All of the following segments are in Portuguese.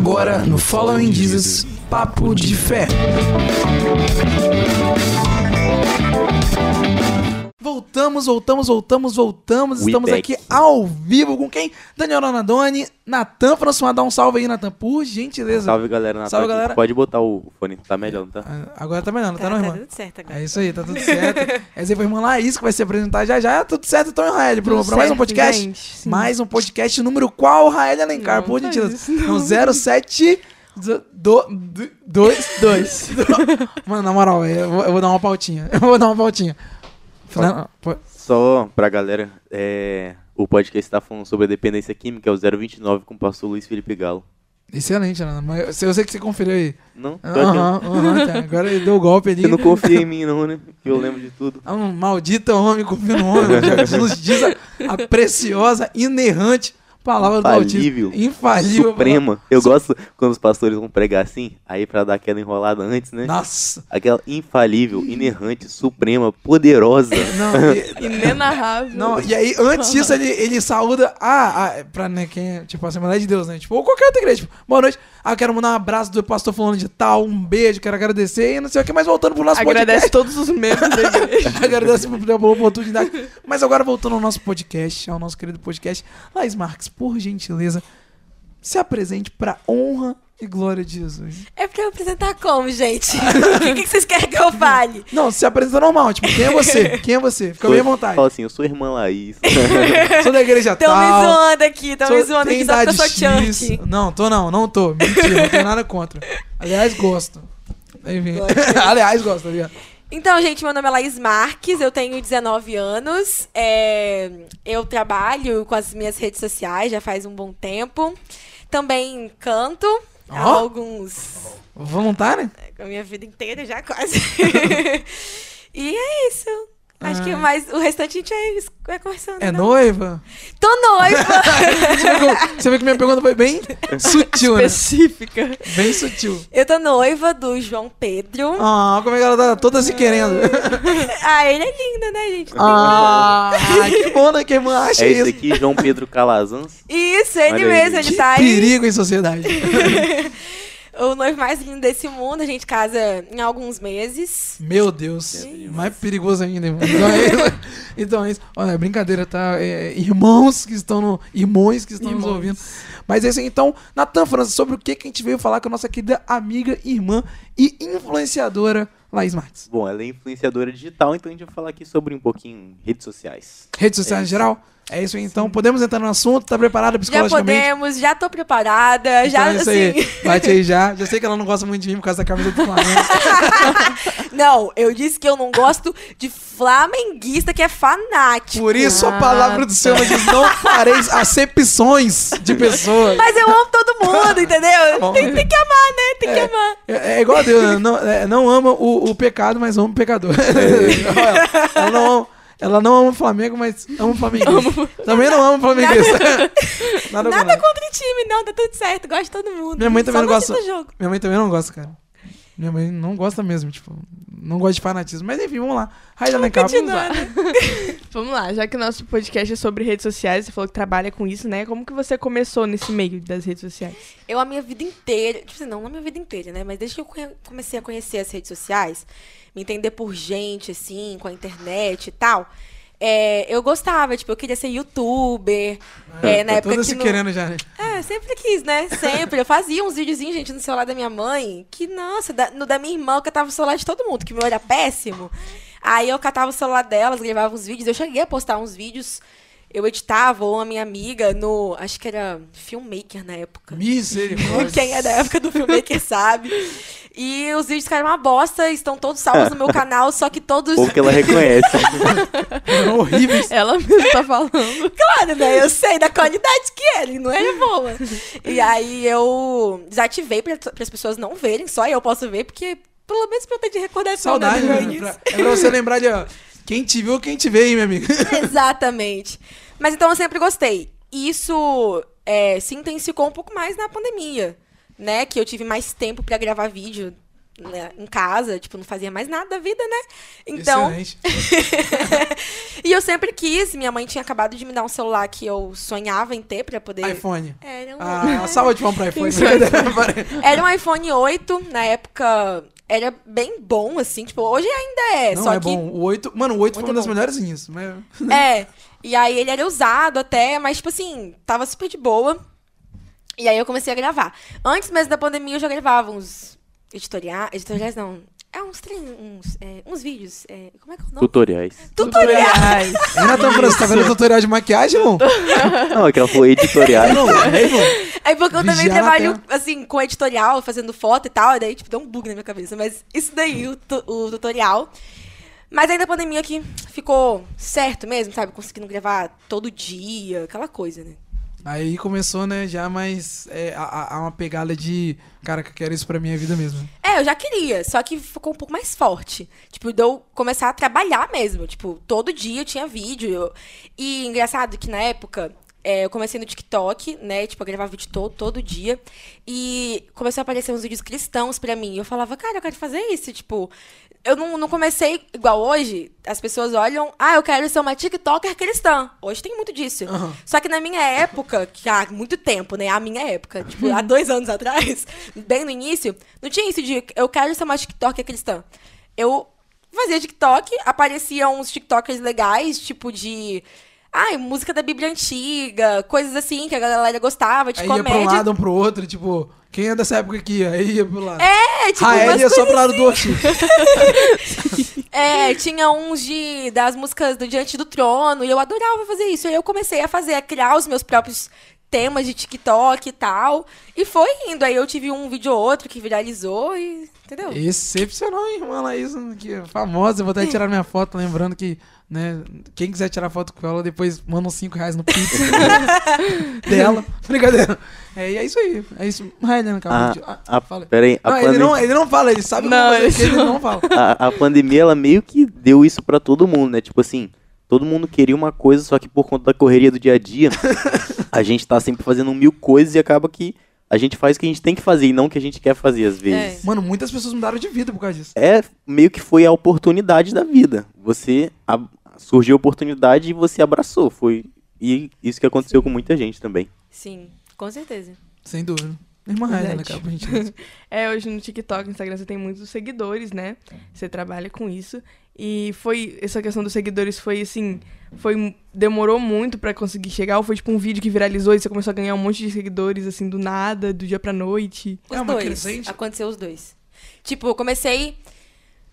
Agora no Following Jesus, Papo de Fé. Voltamos, voltamos, voltamos, voltamos. We Estamos back. aqui ao vivo com quem? Daniel Anadoni, Natan François. Dá um salve aí, Natan, por gentileza. Salve galera, Natal Salve, aqui. galera. Pode botar o fone, tá melhor, não tá? Ah, Agora tá melhor, não tá, Tá, não, tá tudo certo agora. É isso aí, tá tudo certo. Essa aí foi a irmã Laís que vai se apresentar já já. Tá tudo certo, então, Rael, pra, pra mais um podcast. gente, mais um podcast número qual, Rael Alencar? Não, por faz gentileza. Não, 07 do, do, do- dois, dois. Mano, na moral, eu vou, eu vou dar uma pautinha. Eu vou dar uma pautinha. Não, pô, Só pra galera, é, o podcast tá falando sobre a dependência química, é o 029 com o pastor Luiz Felipe Galo. Excelente, Ana. Mas eu sei que você conferiu aí. Não? Tô aqui, ó. Aham, aham, tá. Agora ele deu o golpe ali. Você não confia em mim não, né? Que eu lembro de tudo. É um maldito homem confia no homem. Já nos diz a, a preciosa, inerrante palavra do Infalível. autismo. Infalível. Suprema. Eu gosto quando os pastores vão pregar assim, aí pra dar aquela enrolada antes, né? Nossa. Aquela infalível, inerrante, suprema, poderosa. Não, e, Inenarrável. não, e aí, antes disso, ele, ele saúda. Ah, ah, pra né, quem é, tipo, a Assembleia de Deus, né? Tipo, ou qualquer outra igreja. Tipo, boa noite. Ah, eu quero mandar um abraço do pastor falando de tal, um beijo, quero agradecer e não sei o que, mas voltando pro nosso Agradece podcast. todos os membros da igreja. Agradece por pela oportunidade. Mas agora voltando ao nosso podcast, ao nosso querido podcast, Laís Marques, por gentileza, se apresente pra honra e glória de Jesus. É pra eu apresentar como, gente? O que, que vocês querem que eu fale? Não, se apresenta normal, tipo, quem é você? Quem é você? Fica bem à vontade. Fala assim, eu sou irmã Laís. Sou da igreja Tão me tal. zoando aqui, tão me sou- zoando tem aqui só porque eu sou. Não, tô não, não tô. Mentira, não tenho nada contra. Aliás, gosto. Enfim. Aliás, gosto, tá ligado? Então, gente, meu nome é Laís Marques, eu tenho 19 anos. é, eu trabalho com as minhas redes sociais já faz um bom tempo. Também canto há Ó. alguns. Voluntário? a minha vida inteira já quase. e é isso. Acho que Ah. mais o restante a gente vai, conversando. É não? noiva? Tô noiva! Você vê que- minha pergunta foi bem sutil, né? Específica. Bem sutil. eu tô noiva do João Pedro. Ah, como é que ela tá toda se querendo? Ah, ele é lindo, né, gente? Ah, que bom, né? Que irmã acha É isso. esse aqui, João Pedro Calazans. Isso, ele Olha aí. mesmo, ele Que tá aí. perigo em sociedade. O noivo mais lindo desse mundo, a gente casa em alguns meses. Meu Deus. Mais perigoso ainda, irmão. Então é isso. Então é isso. Olha, brincadeira, tá? É, irmãos que estão no. Irmãos que estão nos Irmãos. ouvindo. Mas é isso aí. Então, Natan França, sobre o que, que a gente veio falar com a nossa querida amiga, irmã e influenciadora Laís Marques. Bom, ela é influenciadora digital, então a gente vai falar aqui sobre um pouquinho redes sociais. Redes sociais É em geral? É isso aí. Então, podemos entrar no assunto? Tá preparada Já psicologicamente? podemos, já tô preparada, já então é isso aí. assim. Bate aí já. Já sei que ela não gosta muito de mim por causa da camisa do Flamengo. Não, eu disse que eu não gosto de flamenguista que é fanático. Por isso a Ah, palavra do Senhor diz: não fareis acepções de pessoas. Mas eu amo todo mundo, entendeu? bom. tem, tem que amar, né? Tem que amar. É, é igual a Deus, não, é, não ama o, o pecado, mas ama o pecador. ela, ela não ama, ela não ama o Flamengo, mas ama o flamenguista. Também não ama o flamenguista. Nada, Nada contra. o time, não, tá tudo certo. Gosto de todo mundo. Minha mãe também Só não gosta. Minha mãe também não gosta, cara. Minha mãe não gosta mesmo, tipo, não gosta de fanatismo. Mas enfim, vamos lá. Raida Alencar, vamos lá. Vamos lá, já que o nosso podcast é sobre redes sociais, você falou que trabalha com isso, né? Como que você começou nesse meio das redes sociais? Eu, a minha vida inteira, tipo assim, não, não a minha vida inteira, né? Mas desde que eu comecei a conhecer as redes sociais, me entender por gente, assim, com a internet e tal, é, eu gostava, tipo, eu queria ser youtuber. é, na Tá época toda que se no- querendo já, né? É, sempre quis, né? Sempre. Eu fazia uns videozinhos, gente, no celular da minha mãe, que, nossa, da- no da minha irmã, eu catava o celular de todo mundo, que meu era péssimo. Aí eu catava o celular delas, gravava uns vídeos. Eu cheguei a postar uns vídeos, eu editava, ou a minha amiga no. Acho que era Filmmaker na época. Misericórdia. Quem é da época do Filmmaker sabe. E os vídeos ficaram uma bosta, estão todos salvos no meu canal, só que todos. Ou que ela reconhece. Foram horríveis. Ela mesmo tá falando. Claro, né? Eu sei da qualidade que ele não era boa. E aí eu desativei para as pessoas não verem, só eu posso ver, porque pelo menos pra eu ter de recordação Saudade, né, né? do meu Pra- é pra você lembrar de, ó, quem te viu, quem te vê, hein, minha amiga. Exatamente. Mas então eu sempre gostei. Isso é, se intensificou um pouco mais na pandemia, né? Que eu tive mais tempo pra gravar vídeo. né, em casa, tipo, não fazia mais nada da vida, né? Então, e eu sempre quis, minha mãe tinha acabado de me dar um celular que eu sonhava em ter pra poder... iPhone. Era um, Ah, salva de palmas pra iPhone. era um iPhone 8, na época era bem bom, assim, tipo, hoje ainda é, Não, só é que... bom. O 8, mano, o 8 foi uma das bom. melhorzinhas. Mas... É, e aí ele era usado até, mas tipo assim, tava super de boa. E aí eu comecei a gravar. Antes mesmo da pandemia eu já gravava uns editoriais, editoriais não, é uns, tre- uns, é, uns vídeos, é, como é que é o nome? Tutoriais. Tutoriais! Renata França, tá vendo tutorial de maquiagem, irmão? Não, é que ela falou editoriais. Não, é, irmão. É porque eu também trabalho, assim, com editorial, fazendo foto e tal, e daí, tipo, deu um bug na minha cabeça. Mas isso daí, o, o tutorial. Mas aí da pandemia que ficou certo mesmo, sabe? Conseguindo gravar todo dia, aquela coisa, né? Aí começou, né, já mais é, a, a- uma pegada de, cara, que eu quero isso pra minha vida mesmo. É, eu já queria, só que ficou um pouco mais forte. Tipo, de eu começar a trabalhar mesmo. Tipo, todo dia eu tinha vídeo. eu- E engraçado que na época. É, eu comecei no TikTok, né? Tipo, eu gravava vídeo todo, todo dia. E começou a aparecer uns vídeos cristãos pra mim. E eu falava, cara, eu quero fazer isso. Tipo, eu não, não comecei igual hoje. As pessoas olham, ah, eu quero ser uma TikToker cristã. Hoje tem muito disso. Aham. Só que na minha época, que há muito tempo, né? A minha época, tipo, há dois anos atrás, bem no início, não tinha isso de eu quero ser uma TikToker cristã. Eu fazia TikTok, apareciam uns TikTokers legais, tipo de. Ai, música da Bíblia antiga, coisas assim que a galera gostava, de Aí ia pro comédia. lado, um pro outro, tipo, quem é dessa época aqui? Aí ia pro lado. É, tipo, Rael umas ia só pro lado do Oxi. É, tinha uns de das músicas do Diante do Trono, e eu adorava fazer isso. Aí eu comecei a fazer, a criar os meus próprios temas de TikTok e tal. E foi indo. Aí eu tive um vídeo ou outro que viralizou e. Entendeu? Excepcional, hein, irmã Laís, que é famosa. Eu vou até tirar minha foto, lembrando que, né, quem quiser tirar foto com ela, depois manda uns 5 reais no Pix dela. Brincadeira. É, e é isso aí. É isso. Vai, Helena, Ah, calma. Ah, a, fala. peraí, a, Não, ele não, ele não fala, ele sabe Não, como fazer, ele que ele não fala. a, a pandemia, ela meio que deu isso pra todo mundo, né? Tipo assim, todo mundo queria uma coisa, só que por conta da correria do dia a dia, a gente tá sempre fazendo mil coisas e acaba que a gente faz o que a gente tem que fazer e não o que a gente quer fazer às vezes. Mano, muitas pessoas mudaram de vida por causa disso. É, meio que foi a oportunidade da vida. Você ab- surgiu a oportunidade e você abraçou. Foi e isso que aconteceu com muita gente também. Sim, com certeza. Sem dúvida. Irmã Helena, Verdade. cara, gente. É, hoje no TikTok, no Instagram, você tem muitos seguidores, né? Você trabalha com isso. E foi. Essa questão dos seguidores foi assim. Foi. Demorou muito pra conseguir chegar. Ou foi tipo um vídeo que viralizou e você começou a ganhar um monte de seguidores, assim, do nada, do dia pra noite. Os É uma dois. crescente? Aconteceu os dois. Tipo, eu comecei,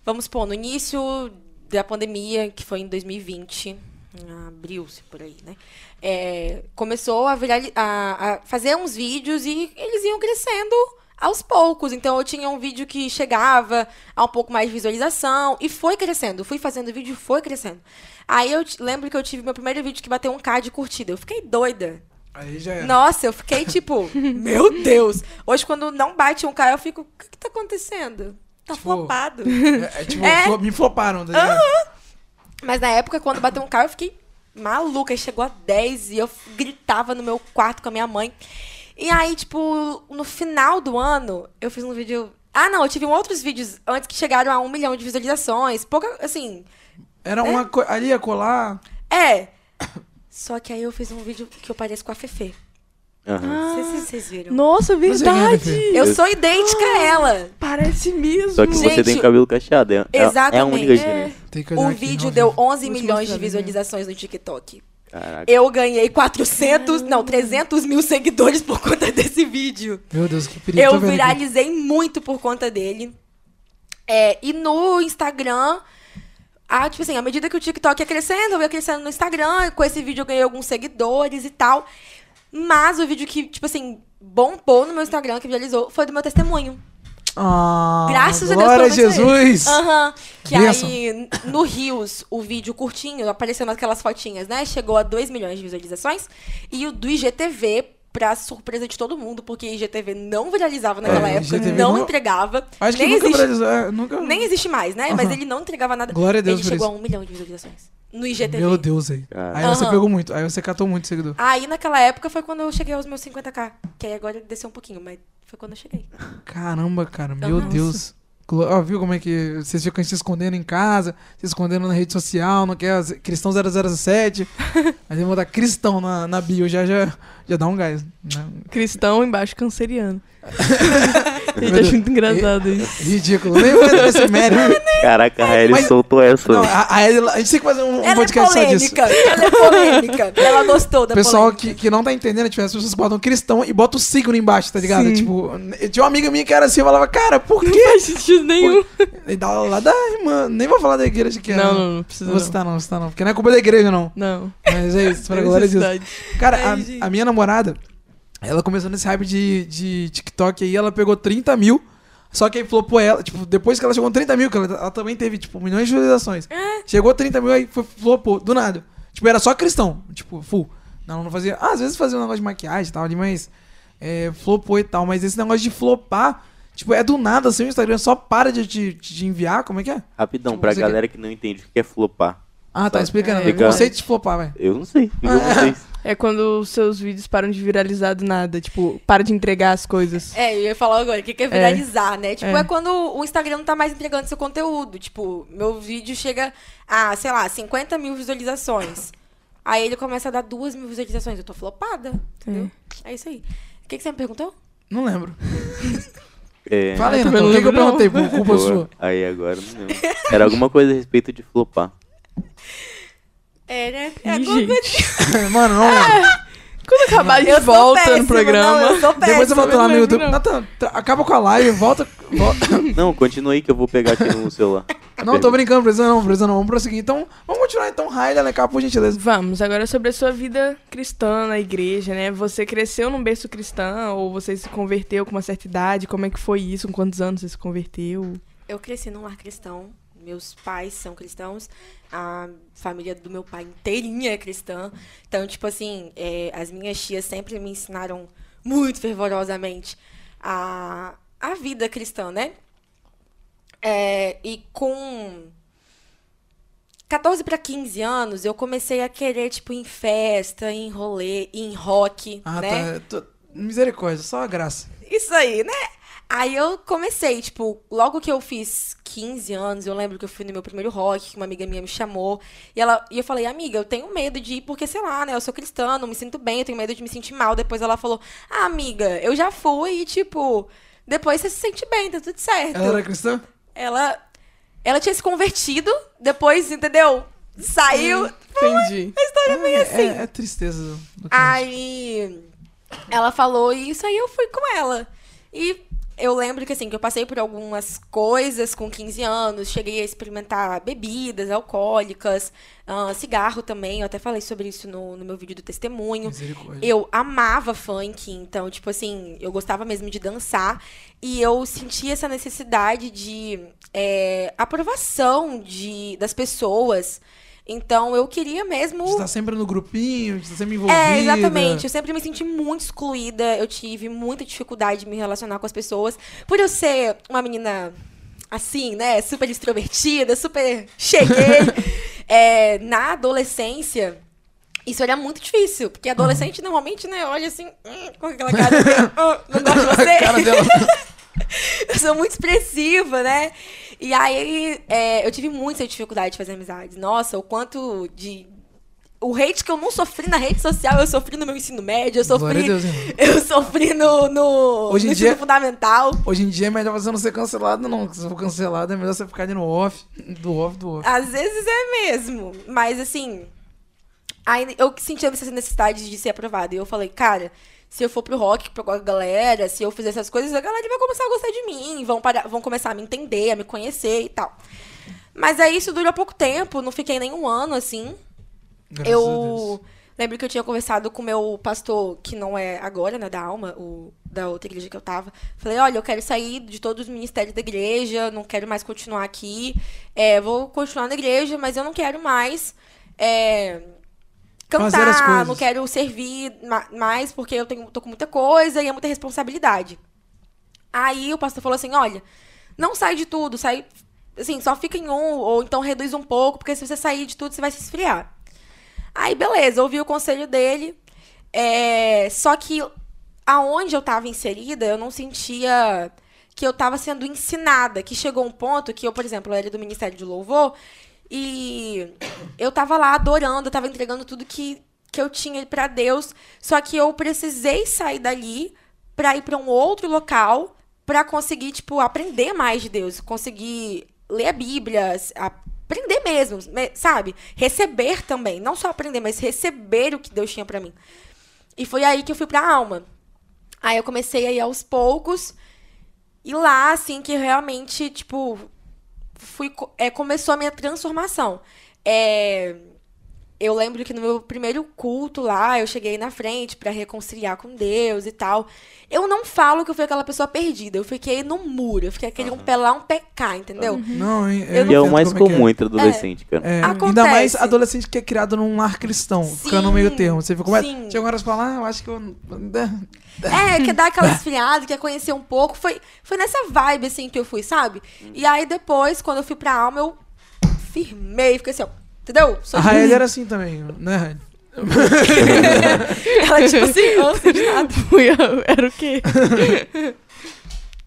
vamos supor, no início da pandemia, que foi em 2020, em abril-se por aí, né? É, começou a, virali- a, a fazer uns vídeos e eles iam crescendo aos poucos. Então eu tinha um vídeo que chegava a um pouco mais de visualização e foi crescendo. Fui fazendo vídeo e foi crescendo. Aí eu lembro que eu tive meu primeiro vídeo que bateu um K de curtida. Eu fiquei doida. Aí já é. Nossa, eu fiquei tipo, meu Deus. Hoje, quando não bate um K, eu fico, o que, que tá acontecendo? Tá Tipo, flopado. É, é tipo, É. me floparam, tá ligado? Mas na época, quando bateu um K, eu fiquei maluca. Aí chegou a 10 e eu gritava no meu quarto com a minha mãe. E aí, tipo, no final do ano, eu fiz um vídeo. Ah, não, eu tive outros vídeos antes que chegaram a um milhão de visualizações. Pouca, assim, Era uma coisa. Ali ia colar. é. Só que aí eu fiz um vídeo que eu pareço com a Fefe. Não sei se vocês viram. Nossa, é, verdade! Eu sou idêntica a ela. Parece mesmo. Só que você Gente, tem o cabelo cacheado. É, é- é a Exatamente. única É. diferença. Olhar O vídeo deu vivo. 11 Vou te milhões de visualizações no TikTok. Caraca. Eu ganhei 400, não, 300 mil seguidores por conta desse vídeo. Meu Deus, que perigo. Eu viralizei muito por conta dele. É, e no Instagram, ah, tipo assim, à medida que o TikTok ia crescendo, eu ia crescendo no Instagram, com esse vídeo eu ganhei alguns seguidores e tal. Mas o vídeo que, tipo assim, bombou no meu Instagram, que viralizou, foi do meu testemunho. Ah, Graças a Deus, Glória a Jesus. Aham. Que aí, no Rios, o vídeo curtinho, aparecendo aquelas fotinhas, né? Chegou a 2 milhões de visualizações. E o do IGTV, pra surpresa de todo mundo, porque IGTV não viralizava naquela É, época, IGTV não, não- entregava. Acho que nem nunca existe, viralizou. é, nunca... Nem existe mais, né? Mas Aham. ele não entregava nada. Glória a Deus Ele por chegou isso. a um milhão de visualizações. No IGTV. Meu Deus, aí. Cara. Aí você Aham. pegou muito. Aí você catou muito seguidor. Aí naquela época foi quando eu cheguei aos meus 50k. Que aí agora desceu um pouquinho, mas foi quando eu cheguei. Caramba, cara. Meu Aham. Deus. Ó, viu como é que vocês ficam se escondendo em casa, se escondendo na rede social, não quer cristão 007. Aí eu vou botar cristão na, na bio, já, já, já dá um gás. Né? Cristão embaixo canceriano. Gente, acho muito engraçado isso. Ridículo. Nem vou entrar nesse mérito. Caraca, a Mas- soltou essa. Não, a, a, Ela- a gente tem que fazer um, um Ela é podcast só disso. polêmica. Ela é polêmica. Ela gostou da O pessoal polêmica. que, que não tá entendendo, tipo, as pessoas botam cristão e botam o signo embaixo, tá ligado? Sim. Tipo, eu tinha uma amiga minha que era assim, eu falava, cara, por Não quê? faz sentido nenhum. E da, lá da irmã, nem vou falar da igreja que é. Não, não, não precisa Não vou não. citar não, citar não, porque não é culpa da igreja não. Não. Mas é isso, pra Tem glória de Deus. necessidade. Cara, Ai, gente. a, a minha namorada, ela começou nesse hype de, de TikTok aí, ela pegou 30 mil. Só que aí flopou ela, tipo, depois que ela chegou em 30 mil, que ela, ela também teve, tipo, milhões de visualizações. Chegou a 30 mil, aí foi, flopou, do nada. Tipo, era só cristão, tipo, full. Não, não fazia. Ah, às vezes fazia um negócio de maquiagem e tal ali, mas. É, flopou e tal. Mas esse negócio de flopar, tipo, é do nada, assim, o Instagram só para de te de, de enviar, como é que é? Rapidão, Tipo, pra galera que não entende o que é flopar. Ah, tá Só- explicando. É, o conceito de flopar, vai. Eu não sei. Ah, vocês. É quando os seus vídeos param de viralizar do nada. Tipo, para de entregar as coisas. É, eu ia falar agora, o que que é viralizar, né? Tipo, É. é. quando o Instagram não tá mais entregando seu conteúdo. Tipo, meu vídeo chega a, sei lá, 50 mil visualizações. Aí ele começa a dar 2 mil visualizações. Eu tô flopada, entendeu? É, isso aí. O que, que você me perguntou? Não lembro. É, Fala aí, também Nathan, o não que, que eu não. perguntei? Por culpa boa. sua. Aí agora não lembro. Era alguma coisa a respeito de flopar. É, né? É Ih, gente. Mano, não lembro. Quando acabar, a gente volta péssima, no programa. Não, eu Depois eu volto lá no YouTube. Nathan, tra- acaba com a live, volta. volta. Não, continua aí que eu vou pegar aqui no celular. Não, tô brincando, precisa não, precisa não. Vamos prosseguir. Então, vamos continuar então, Raila, né, por gentileza. Vamos, agora sobre a sua vida cristã na igreja, né? Você cresceu num berço cristão ou você se converteu com uma certa idade? Como é que foi isso? Com quantos anos você se converteu? Eu cresci num lar cristão. Meus pais são cristãos. A família do meu pai inteirinha é cristã. Então, tipo assim, é, as minhas tias sempre me ensinaram muito fervorosamente a, a vida cristã, né? É, e com 14 para 15 anos, eu comecei a querer, tipo, em festa, em rolê, em rock, Ah, né? tá. Tô- Misericórdia, só a graça. Isso aí, né? Aí eu comecei, tipo, logo que eu fiz 15 anos, eu lembro que eu fui no meu primeiro rock, que uma amiga minha me chamou. E, ela, e eu falei, amiga, eu tenho medo de ir, porque, sei lá, né? Eu sou cristã, não me sinto bem, eu tenho medo de me sentir mal. Depois ela falou, ah, amiga, eu já fui e, tipo, depois você se sente bem, tá tudo certo. Ela era cristã? Ela, ela tinha se convertido, depois, entendeu? Saiu. Entendi. A história é meio assim. É, é tristeza do. Aí ela falou isso, aí eu fui com ela. E eu lembro que assim, que eu passei por algumas coisas com 15 anos, cheguei a experimentar bebidas alcoólicas, ah, cigarro também, eu até falei sobre isso no, no meu vídeo do testemunho. Eu amava funk, então, tipo assim, eu gostava mesmo de dançar. E eu sentia essa necessidade de é, aprovação de, das pessoas. Então, eu queria mesmo. Você tá sempre no grupinho, você tá sempre envolvida. É, exatamente. Eu sempre me senti muito excluída. Eu tive muita dificuldade de me relacionar com as pessoas. Por eu ser uma menina assim, né? Super extrovertida, super cheguei. é, na adolescência, isso era muito difícil. Porque adolescente normalmente, né, olha assim, hum, com aquela cara de, "Ah, não gosto de você. Eu sou muito expressiva, né? E aí é, eu tive muita dificuldade de fazer amizades. Nossa, o quanto de. O hate que eu não sofri na rede social, eu sofri no meu ensino médio, eu sofri. Deus. Eu sofri no, no, Hoje em no dia- ensino fundamental. Hoje em dia é melhor você não ser cancelado, não. Se for cancelado, é melhor você ficar ali no off, do off, do off. Às vezes é mesmo. Mas assim. Aí eu senti essa necessidade de ser aprovada. E eu falei, cara, se eu for pro rock com a galera, se eu fizer essas coisas, a galera vai começar a gostar de mim, vão, parar, vão começar a me entender, a me conhecer e tal. Mas aí isso durou pouco tempo, não fiquei nem um ano assim. Graças eu lembro que eu tinha conversado com o meu pastor, que não é agora, né, da alma, o, da outra igreja que eu tava. Falei, olha, eu quero sair de todos os ministérios da igreja, não quero mais continuar aqui. É, vou continuar na igreja, mas eu não quero mais é, cantar, não quero servir ma- mais, porque eu tenho, tô com muita coisa e é muita responsabilidade. Aí o pastor falou assim, olha, não sai de tudo, sai, assim, só fica em um, ou então reduz um pouco, porque se você sair de tudo, você vai se esfriar. Aí, beleza, ouvi o conselho dele. é, só que aonde eu tava inserida, eu não sentia que eu tava sendo ensinada, que chegou um ponto que eu, por exemplo, era do Ministério de Louvor e eu tava lá adorando, eu tava entregando tudo que, que eu tinha pra Deus, só que eu precisei sair dali pra ir pra um outro local pra conseguir, tipo, aprender mais de Deus, conseguir ler a Bíblia, aprender mesmo, me- sabe? Receber também, não só aprender, mas receber o que Deus tinha pra mim. E foi aí que eu fui pra alma. Aí eu comecei a ir aos poucos. E lá, assim, que realmente, tipo, fui, é, começou a minha transformação. É, eu lembro que no meu primeiro culto lá, eu cheguei na frente pra reconciliar com Deus e tal. Eu não falo que eu fui aquela pessoa perdida. Eu fiquei no muro. Eu fiquei aquele um pé lá, um pé cá, entendeu? Não, hein, Eu E é o mais como que comum entre adolescente, cara. É, ainda Acontece. mais adolescente que é criado num lar cristão, fica no meio termo. Você fica, como é? sim. Chega uma hora e fala, ah, eu acho que eu. É, quer dar aquela esfriada, quer conhecer um pouco. Foi, foi nessa vibe, assim, que eu fui, sabe? E aí, depois, quando eu fui pra alma, eu firmei, fiquei assim, ó. Entendeu? Sou A de- Raeli era assim também, né, Raeli? Ela, tipo assim, de nada. Eu- Era o quê?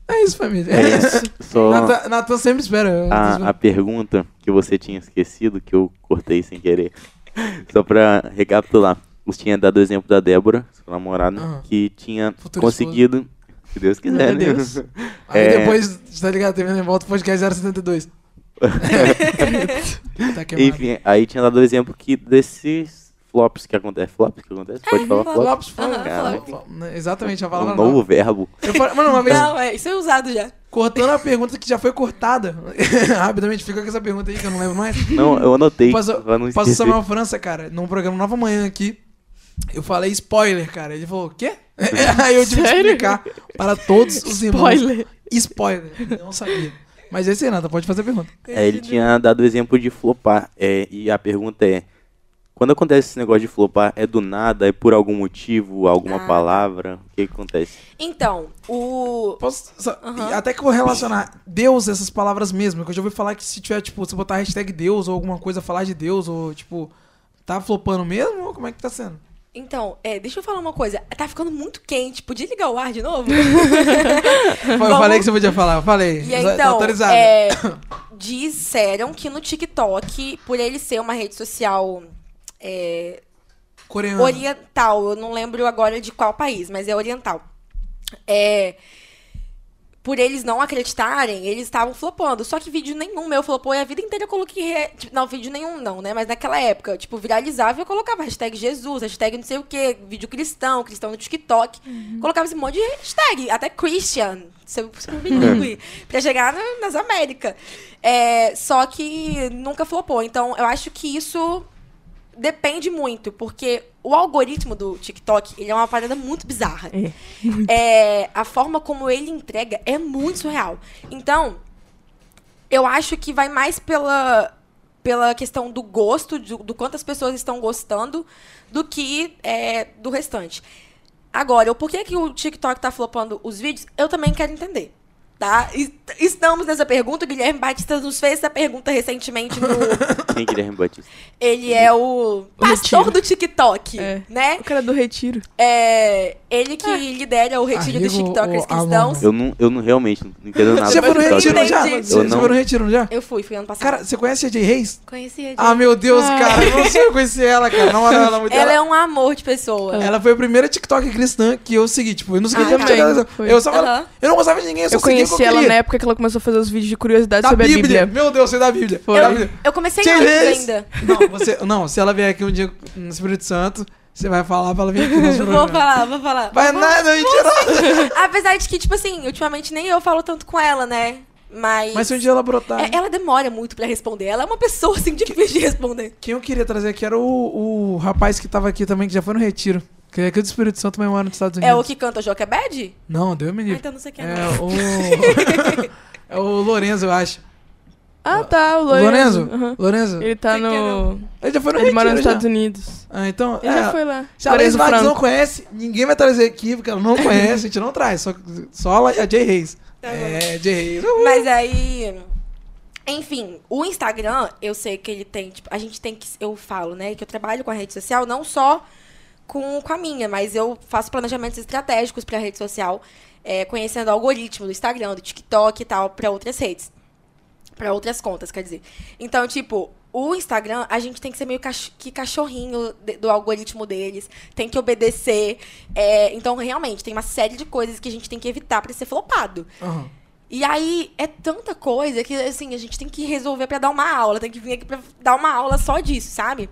É isso, família. É isso. Só Natan, Natan sempre espera. a, a pergunta que você tinha esquecido, que eu cortei sem querer. Só pra recapitular. Você tinha dado o exemplo da Débora, sua namorada, Aham. que tinha Futura conseguido. Se Deus quiser, Meu né? Deus. Aí É. depois, tá ligado? Em volta o podcast 072. tá. Enfim, aí tinha dado o exemplo que desses flops que acontece. Flops que acontece? Pode falar flop. flop? Flops, flop, Aham, flop, flop, né? Exatamente, a Um palavra novo nova. verbo. Eu falei, mano, uma vez, Não, é, isso é usado já. cortando a pergunta que já foi cortada. Rapidamente, fica com essa pergunta aí que eu não lembro mais. Não, eu anotei. Pastor esquecer. Samuel França, cara, num programa Nova Manhã aqui, eu falei spoiler, cara. Ele falou, o quê? Aí eu tive que explicar para todos os irmãos. Spoiler. Spoiler. Eu não sabia. Mas esse aí, nada, pode fazer a pergunta. É, ele tinha dado o exemplo de flopar. É, e a pergunta é: quando acontece esse negócio de flopar, é do nada? É por algum motivo? Alguma Ah. palavra? O que, que acontece? Então, o. Posso, só- e Até que eu vou relacionar Deus essas palavras mesmo. Que eu já ouvi falar que se tiver, tipo, se botar hashtag Deus ou alguma coisa, falar de Deus, ou tipo, tá flopando mesmo? Ou como é que tá sendo? Então, é, deixa eu falar uma coisa. Tá ficando muito quente. Podia ligar o ar de novo? Eu Vamos- falei que você podia falar, eu falei. E aí, Tá então, autorizado. é, disseram que no TikTok, por ele ser uma rede social é, Coreano. oriental, eu não lembro agora de qual país, mas é oriental. É, por eles não acreditarem, eles estavam flopando. Só que vídeo nenhum meu flopou e a vida inteira eu coloquei. re- tipo, não, vídeo nenhum não, né? Mas naquela época, tipo, viralizava e eu colocava hashtag Jesus, hashtag não sei o quê, vídeo cristão, cristão no TikTok. Colocava esse monte de hashtag, até Christian, seu, seu bilíngue, pra chegar na- nas Américas. É, só que nunca flopou. Então, eu acho que isso depende muito, porque o algoritmo do TikTok, ele é uma parada muito bizarra. É, É, a forma como ele entrega é muito surreal. Então, eu acho que vai mais pela, pela questão do gosto, do, do quanto as pessoas estão gostando, do que é, do restante. Agora, o porquê que o TikTok tá flopando os vídeos, eu também quero entender. Tá? E- Estamos nessa pergunta. O Guilherme Batista nos fez essa pergunta recentemente no. Quem é Guilherme Batista? Ele é o pastor retiro. do TikTok, É. né? O cara do retiro. É ele que lidera o retiro dos Arrigo TikTokers ou cristãos. Eu não, eu não realmente não entendo nada. Você já foi no retiro já? Entendi. Você, não. foi no retiro já? Eu fui, fui ano passado. Cara, você conhece a Jay Reis? conheci a Ah, meu Deus, cara. Eu não sei eu conheci ela, cara. Moral, ela é muito... Ela é um amor de pessoa. Ela foi a primeira TikTok cristã que eu segui. Tipo, eu não segui Ah, nem tá. Eu só. Eu não gostava de ninguém, eu só Eu que conheci eu ela na época que ela começou a fazer os vídeos de curiosidades Da sobre Bíblia. a Bíblia. Meu Deus, sei da Bíblia. Foi. Da Bíblia. Eu comecei antes Reis. ainda. Não, você, não, se ela vier aqui um dia no Espírito Santo, você vai falar pra ela vir aqui no nosso Vou falar, vou falar. Vai nada, mentira. Apesar de que, tipo assim, ultimamente nem eu falo tanto com ela, né? Mas. Mas se um dia ela brotar... É, ela demora muito pra responder. Ela é uma pessoa, assim, difícil de responder. Quem eu queria trazer aqui era o, o rapaz que tava aqui também, que já foi no retiro. Que é aqui do Espírito Santo, mas mora nos Estados Unidos. É o que canta Joquebed? Não, deu Ah, menino. então não sei quem É é. o... é o Lorenzo, eu acho. Ah, tá, o O Lorenzo. Lorenzo? Aham. Lorenzo? Ele tá que no. Ele já foi no Ele retiro, mora nos já. Estados Unidos. Ah, então... Ele é, já foi lá. Se a Laís Lorenzo Vargas não conhece, ninguém vai trazer aqui, porque ela não conhece, a gente não traz. Só, só a Jay Reis. Tá é, Jay Reis. Uhul. Mas aí. Enfim, o Instagram, eu sei que ele tem. Tipo, a gente tem que. Eu falo, né? Que eu trabalho com a rede social não só com, com a minha, mas eu faço planejamentos estratégicos pra rede social, é, conhecendo o algoritmo do Instagram, do TikTok e tal, pra outras redes. Pra outras contas, quer dizer. Então, tipo, o Instagram, a gente tem que ser meio cach- que cachorrinho de- do algoritmo deles, tem que obedecer. é, então, realmente, tem uma série de coisas que a gente tem que evitar pra ser flopado. Aham. E aí é tanta coisa que assim, a gente tem que resolver pra dar uma aula, tem que vir aqui pra dar uma aula só disso, sabe?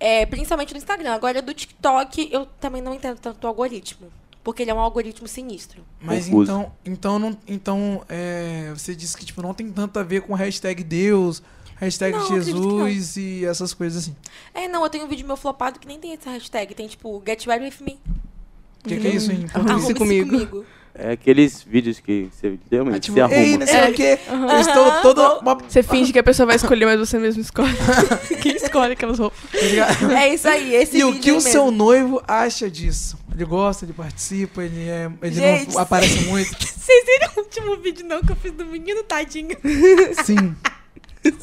É, principalmente no Instagram. Agora do TikTok, eu também não entendo tanto o algoritmo. Porque ele é um algoritmo sinistro. Mas Confuso. então, então, não, então é, você disse que tipo, não tem tanto a ver com hashtag Deus, hashtag Não, Jesus e essas coisas assim. É, não, eu tenho um vídeo meu flopado que nem tem essa hashtag. Tem tipo, get ready with me. O que, que é isso em Arrume-se português? Arrume-se comigo. É aqueles vídeos que você realmente Ah, tipo, se arruma. Ei, não sei o quê. Eu estou toda uma... Você finge que a pessoa vai escolher, mas você mesmo escolhe. Quem escolhe aquelas roupas? É isso aí, esse E o vídeo que o mesmo. seu noivo acha disso? Ele gosta, ele participa, ele, é, ele Gente, não aparece muito. Vocês viram o último vídeo não que eu fiz do menino tadinho? Sim.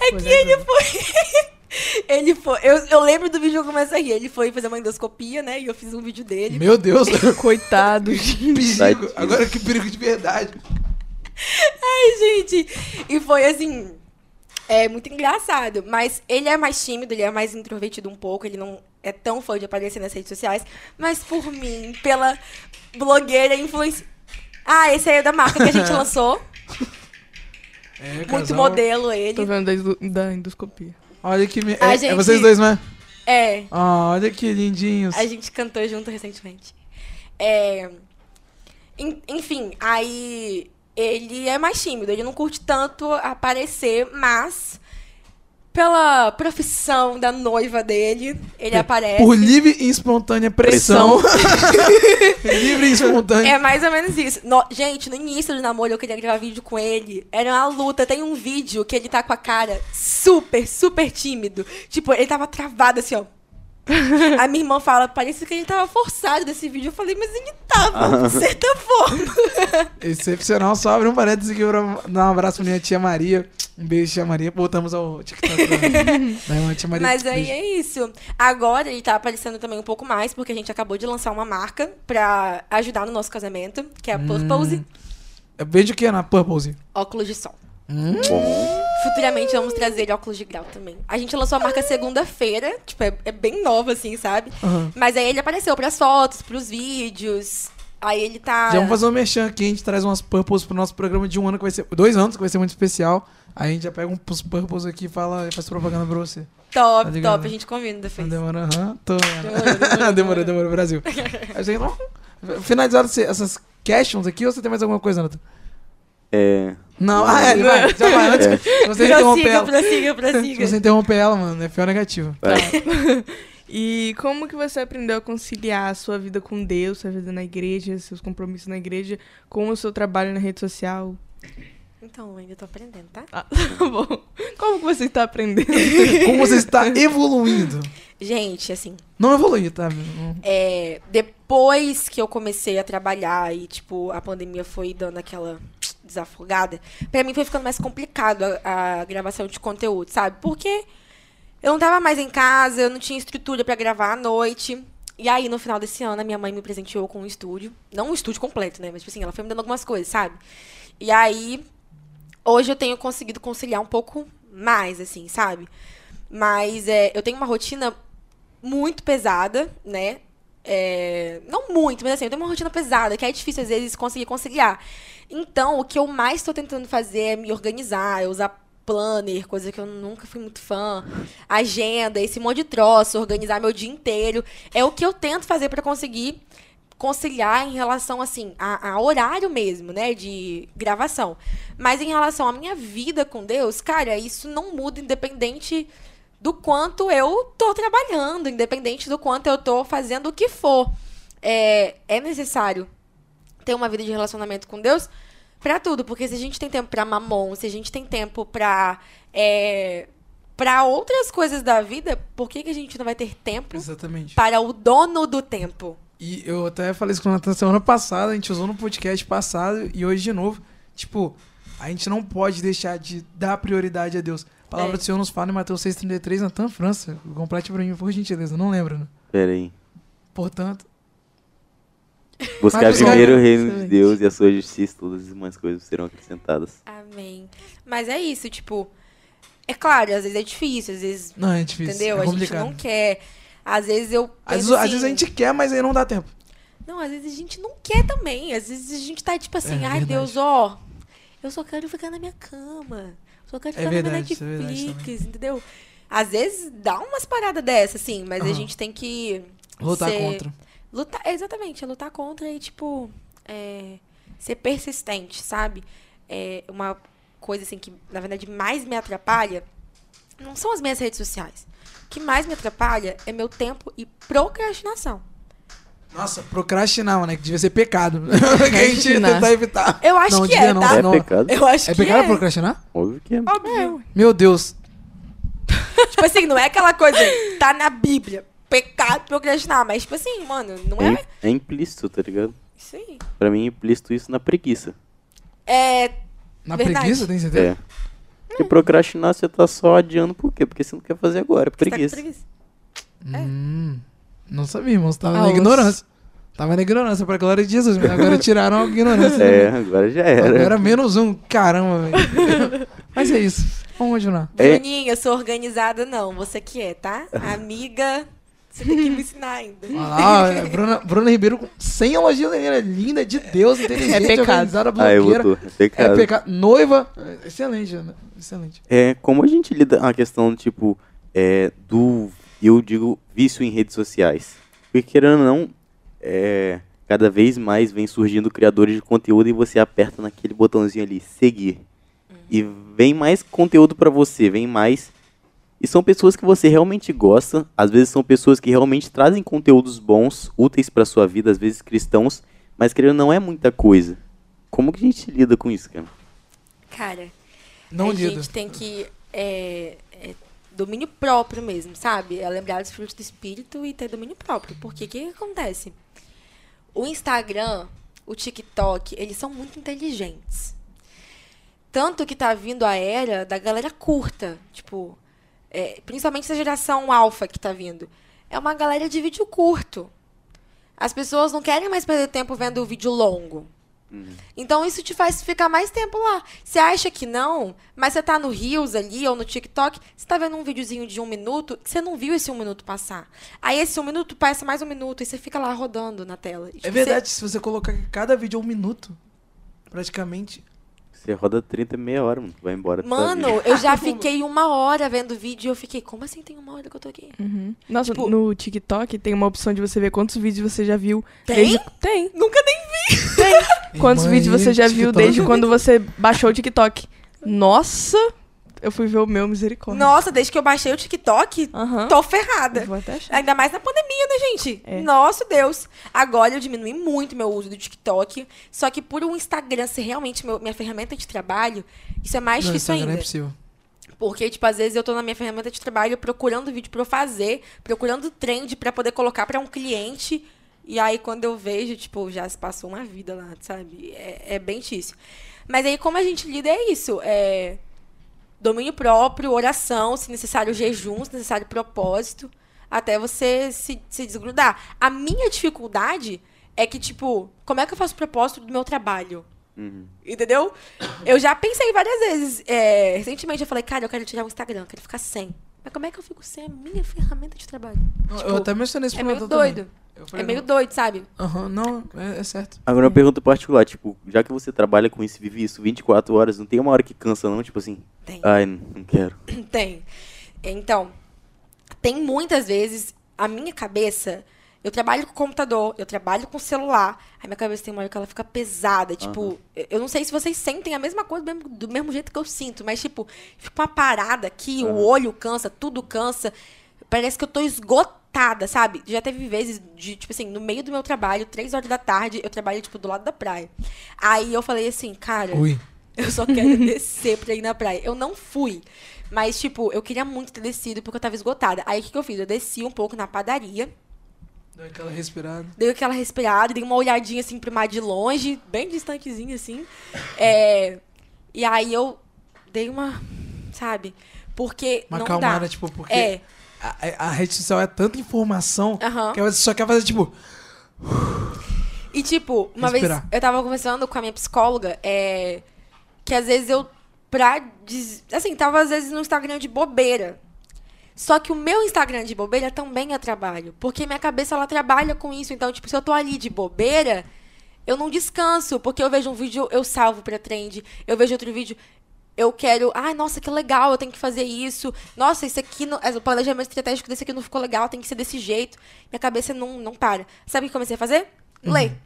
É que ele foi. Ele foi. Eu, eu lembro do vídeo que eu começo a rir. Ele foi fazer uma endoscopia, né? E eu fiz um vídeo dele. Meu Deus. Coitado, gente. perigo. Agora que perigo de verdade. Ai, gente. E foi assim. É muito engraçado. Mas ele é mais tímido, ele é mais introvertido um pouco. Ele não é tão fã de aparecer nas redes sociais. Mas por mim, pela blogueira influência. Ah, esse aí é da marca que a gente lançou. É, Muito casal. modelo ele. Tô vendo da endoscopia. Olha que... Me... É, é gente- vocês dois, né? É. Ah, olha que lindinhos. A gente cantou junto recentemente. É, en- Enfim, aí ele é mais tímido, ele não curte tanto aparecer, mas pela profissão da noiva dele, ele aparece. Por livre e espontânea pressão. livre e espontânea. É mais ou menos isso. No- gente, no início do namoro eu queria gravar vídeo com ele. Era uma luta. Tem um vídeo que ele tá com a cara super, super tímido. Tipo, ele tava travado assim, ó. A minha irmã fala, parece que ele tava forçado desse vídeo. Eu falei, mas ele tava, de certa forma. Excepcional. Só abre um parênteses aqui pra dar um abraço pra minha tia Maria. Um beijo, tia Maria. Voltamos ao TikTok irmã tia Maria. Mas aí Beijo. é isso. Agora ele tá aparecendo também um pouco mais, porque a gente acabou de lançar uma marca pra ajudar no nosso casamento, que é a Purpose Eu vejo o que na Purpose? Óculos de Sol. Bom, Futuramente vamos trazer óculos de grau também. A gente lançou a marca segunda-feira, tipo, é, é bem nova, assim, sabe? Aham. Mas aí ele apareceu pras fotos, pros vídeos. Aí ele tá. Já vamos fazer um merchan aqui, a gente traz umas purples pro nosso programa de um ano que vai ser. Dois anos que vai ser muito especial. Aí a gente já pega uns purples aqui e fala, faz propaganda pra você. Top, Tá top. A gente combina depois. Demorou, aham. Tô. Demorou, demorou, demorou, Brasil. Finalizado essas questions aqui ou você tem mais alguma coisa, Nathan? é. Não, ah, é, vai, já vai. Antes, É. Se você interromper ela. prossiga, Se prossiga. você interromper ela, mano, é fiel negativo. Vai. E como que você aprendeu a conciliar a sua vida com Deus, sua vida na igreja, seus compromissos na igreja, com o seu trabalho na rede social? Então, ainda tô aprendendo, tá? Ah, tá bom. Como que você está aprendendo? Como você está evoluindo? Gente, assim, Não evoluir, tá? Não- é, depois que eu comecei a trabalhar e, tipo, a pandemia foi dando aquela desafogada, pra mim foi ficando mais complicado a, a gravação de conteúdo, sabe? Porque eu não tava mais em casa, eu não tinha estrutura pra gravar à noite. E aí, no final desse ano, a minha mãe me presenteou com um estúdio. Não um estúdio completo, né? Mas, tipo assim, ela foi me dando algumas coisas, sabe? E aí, hoje eu tenho conseguido conciliar um pouco mais, assim, sabe? Mas é, eu tenho uma rotina muito pesada, né? É, não muito, mas assim, eu tenho uma rotina pesada, que é difícil às vezes conseguir conciliar. Então, o que eu mais estou tentando fazer é me organizar, é usar planner, coisa que eu nunca fui muito fã, agenda, esse monte de troço, organizar meu dia inteiro. É o que eu tento fazer para conseguir conciliar em relação, assim, a, a horário mesmo, né, de gravação. Mas em relação à minha vida com Deus, cara, isso não muda independente do quanto eu tô trabalhando, independente do quanto eu tô fazendo o que for. É, é necessário ter uma vida de relacionamento com Deus pra tudo, porque se a gente tem tempo pra mamon, se a gente tem tempo pra é, para outras coisas da vida, por que, que a gente não vai ter tempo Exatamente. para o dono do tempo? E eu até falei isso com o Nathan semana passada, a gente usou no podcast passado e hoje de novo. Tipo, a gente não pode deixar de dar prioridade a Deus. A palavra É. do Senhor nos fala em Mateus 6,33, Natan França. Complete pra mim, por gentileza. Não lembro, né? Pera aí. Portanto, Buscar primeiro o reino de. Deus e a sua justiça, todas as demais coisas serão acrescentadas. Amém. Mas é isso, tipo. É claro, às vezes é difícil, às vezes. não, é difícil. entendeu? É a gente não quer. Às vezes eu. Às, penso vezes, às assim, vezes a gente quer, mas aí não dá tempo. Não, às vezes a gente não quer também. Às vezes a gente tá tipo assim, É ai verdade. Deus, ó. Eu só quero ficar na minha cama. Só quero É ficar na minha verdade, é verdade Netflix, entendeu? Às vezes dá umas paradas dessas, assim, mas a Aham. gente tem que. Lutar ser- contra. Lutar, exatamente, é lutar contra e, tipo, é, ser persistente, sabe? É uma coisa, assim, que, na verdade, mais me atrapalha não são as minhas redes sociais. O que mais me atrapalha é meu tempo e procrastinação. Nossa, procrastinar, né? Que devia ser pecado. que a gente ia tentar evitar. Eu acho Não, que é, não, tá? É não. pecado? Eu acho É que pecado é. procrastinar? Óbvio que é. Óbvio. Meu Deus. Tipo assim, não é aquela coisa, tá na Bíblia, pecado procrastinar, mas tipo assim, mano, não É, é é implícito, tá ligado? isso aí. Pra mim é implícito isso na preguiça. É, Na Verdade. preguiça, tem certeza? É. Porque procrastinar você tá só adiando por quê? Porque você não quer fazer agora. você tá com Preguiça. preguiça. Hum, não sabia, irmão. Você tava Ah, na os- ignorância. Tava na ignorância, pra glória de Jesus. mas Agora tiraram a ignorância. É, agora já era. Agora menos um. Caramba, velho. Mas é isso. Vamos continuar. É. Bruninha, eu sou organizada, não. Você que é, tá? Amiga, você tem que me ensinar ainda. Lá, ó, Bruna, Bruna Ribeiro, sem elogio nenhum, é linda, de Deus, inteligente, É pecado. organizada, Ah, eu blogueira. botou. É É pecado. pecado. Noiva, é, excelente, Ana. Excelente. É, como a gente lida a questão, tipo, é, do, eu digo, vício em redes sociais. Porque, querendo ou não, é, cada vez mais vem surgindo criadores de conteúdo e você aperta naquele botãozinho ali, seguir. E vem mais conteúdo pra você, vem mais... E são pessoas que você realmente gosta, às vezes são pessoas que realmente trazem conteúdos bons, úteis pra sua vida, às vezes cristãos, mas querendo não é muita coisa. Como que a gente lida com isso, cara? Cara, Não a lida. gente tem que. É, é, domínio próprio mesmo, sabe? É lembrar dos frutos do espírito e ter domínio próprio. Porque o que, que acontece? O Instagram, o TikTok, eles são muito inteligentes. Tanto que tá vindo a era da galera curta. Tipo, é, principalmente essa geração alfa que tá vindo. É uma galera de vídeo curto. As pessoas não querem mais perder tempo vendo vídeo longo. Então isso te faz ficar mais tempo lá. Você acha que não, mas você tá no Reels ali ou no TikTok, você tá vendo um videozinho de um minuto, você não viu esse um minuto passar. Aí esse um minuto passa mais um minuto e você fica lá rodando na tela. E, É tipo, verdade, se você colocar cada vídeo um minuto, praticamente. Você roda 30, meia hora, mano. Vai embora. Sua Mano, eu já fiquei uma hora vendo vídeo e eu fiquei, como assim tem uma hora que eu tô aqui? Uhum. Nossa, Tipo- no TikTok tem uma opção de você ver quantos vídeos você já viu. Tem? Desde... Tem. Nunca nem Quantos Irmã, vídeos você já viu desde quando você baixou o TikTok? Nossa! Eu fui ver o meu misericórdia. Nossa, desde que eu baixei o TikTok, Aham. tô ferrada. Vou até achar. Ainda mais na pandemia, né, gente? É. Nossa, Deus. Agora eu diminui muito meu uso do TikTok. Só que por o Instagram ser realmente meu- minha ferramenta de trabalho, isso é mais Não, difícil Instagram ainda. é possível. Porque, tipo, às vezes eu tô na minha ferramenta de trabalho procurando vídeo pra eu fazer, procurando trend pra poder colocar pra um cliente. E aí, quando eu vejo, tipo, já se passou uma vida lá, sabe? É, é bem difícil. Mas aí, como a gente lida, é isso. É domínio próprio, oração, se necessário jejum, se necessário propósito, até você se, se desgrudar. A minha dificuldade é que, tipo, como é que eu faço o propósito do meu trabalho? Uhum. Entendeu? Eu já pensei várias vezes. é, recentemente eu falei, cara, eu quero tirar o Instagram, eu quero ficar sem. Mas como é que eu fico sem a minha ferramenta de trabalho? Não, Tipo, eu até mencionei isso É pro meio Natan também. doido. Eu É falei, meio não, doido, sabe? Aham, não, é, é certo. Agora uma pergunta particular, tipo, já que você trabalha com isso, vive isso 24 horas, não tem uma hora que cansa não? Tipo assim, Tem. ai, não quero. Tem. Então, tem muitas vezes a minha cabeça. Eu trabalho com computador, eu trabalho com celular. A minha cabeça tem uma hora que ela fica pesada. Tipo, eu- eu não sei se vocês sentem a mesma coisa do mesmo, do mesmo jeito que eu sinto, mas, tipo, fica uma parada aqui, o olho cansa, tudo cansa. Parece que eu tô esgotada, sabe? Já teve vezes de, tipo assim, no meio do meu trabalho, três horas da tarde, eu trabalho, tipo, do lado da praia. Aí eu falei assim, cara. Ui. Eu só quero descer pra ir na praia. Eu não fui. Mas, tipo, eu queria muito ter descido porque eu tava esgotada. Aí o que, que eu fiz? Eu desci um pouco na padaria, Deu aquela respirada. dei aquela respirada, dei uma olhadinha assim pro mar de longe, bem distantezinho assim. É, E aí eu dei uma. Sabe? Porque Uma não calmada, dá. tipo, porque É, a, a rede social é tanta informação aham. que você só quer fazer, tipo, E, tipo, uma Respirar. vez eu tava conversando com a minha psicóloga, é, que às vezes eu, pra. des- Assim, tava às vezes no Instagram de bobeira. Só que o meu Instagram de bobeira também é trabalho. Porque minha cabeça, ela trabalha com isso. Então, tipo, se eu tô ali de bobeira, eu não descanso. Porque eu vejo um vídeo, eu salvo pra trend. Eu vejo outro vídeo, eu quero. Ai, nossa, que legal, eu tenho que fazer isso. Nossa, isso aqui. Não, o planejamento estratégico desse aqui não ficou legal, tem que ser desse jeito. Minha cabeça não, não para. Sabe o que eu comecei a fazer? Ler.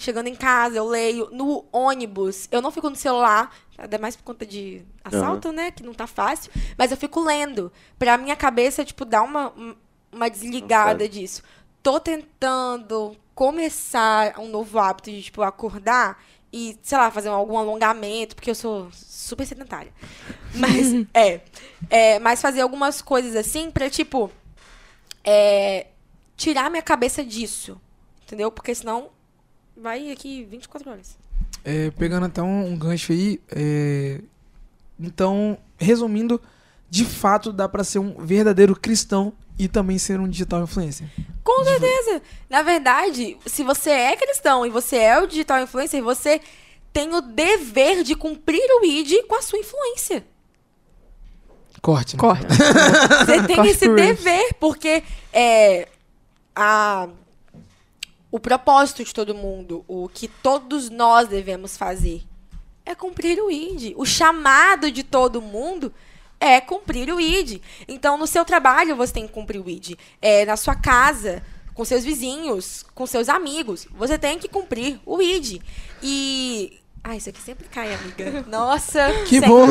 Chegando em casa, eu leio. No ônibus, eu não fico no celular, até mais por conta de assalto, né? Que não tá fácil. Mas eu fico lendo. Pra minha cabeça, tipo, dar uma, uma desligada disso. Tô tentando começar um novo hábito de, tipo, acordar e, sei lá, fazer algum alongamento, porque eu sou super sedentária. Mas, é, é. Mas fazer algumas coisas assim pra, tipo, é, tirar minha cabeça disso. Entendeu? Porque senão vai aqui 24 horas. é, pegando até um, um gancho aí, é, então, resumindo, de fato dá pra ser um verdadeiro cristão e também ser um digital influencer. Com certeza. Na verdade, se você é cristão e você é o digital influencer, você tem o dever de cumprir o ID com a sua influência. Corte, né? Corta. Você tem Corte esse por dever, porque é, a, o propósito de todo mundo, o que todos nós devemos fazer, é cumprir o ID. O chamado de todo mundo é cumprir o ID. Então, no seu trabalho, você tem que cumprir o ID. É, na sua casa, com seus vizinhos, com seus amigos, você tem que cumprir o ID. E. Ah, isso aqui sempre cai, amiga. Nossa. Que sempre. bom!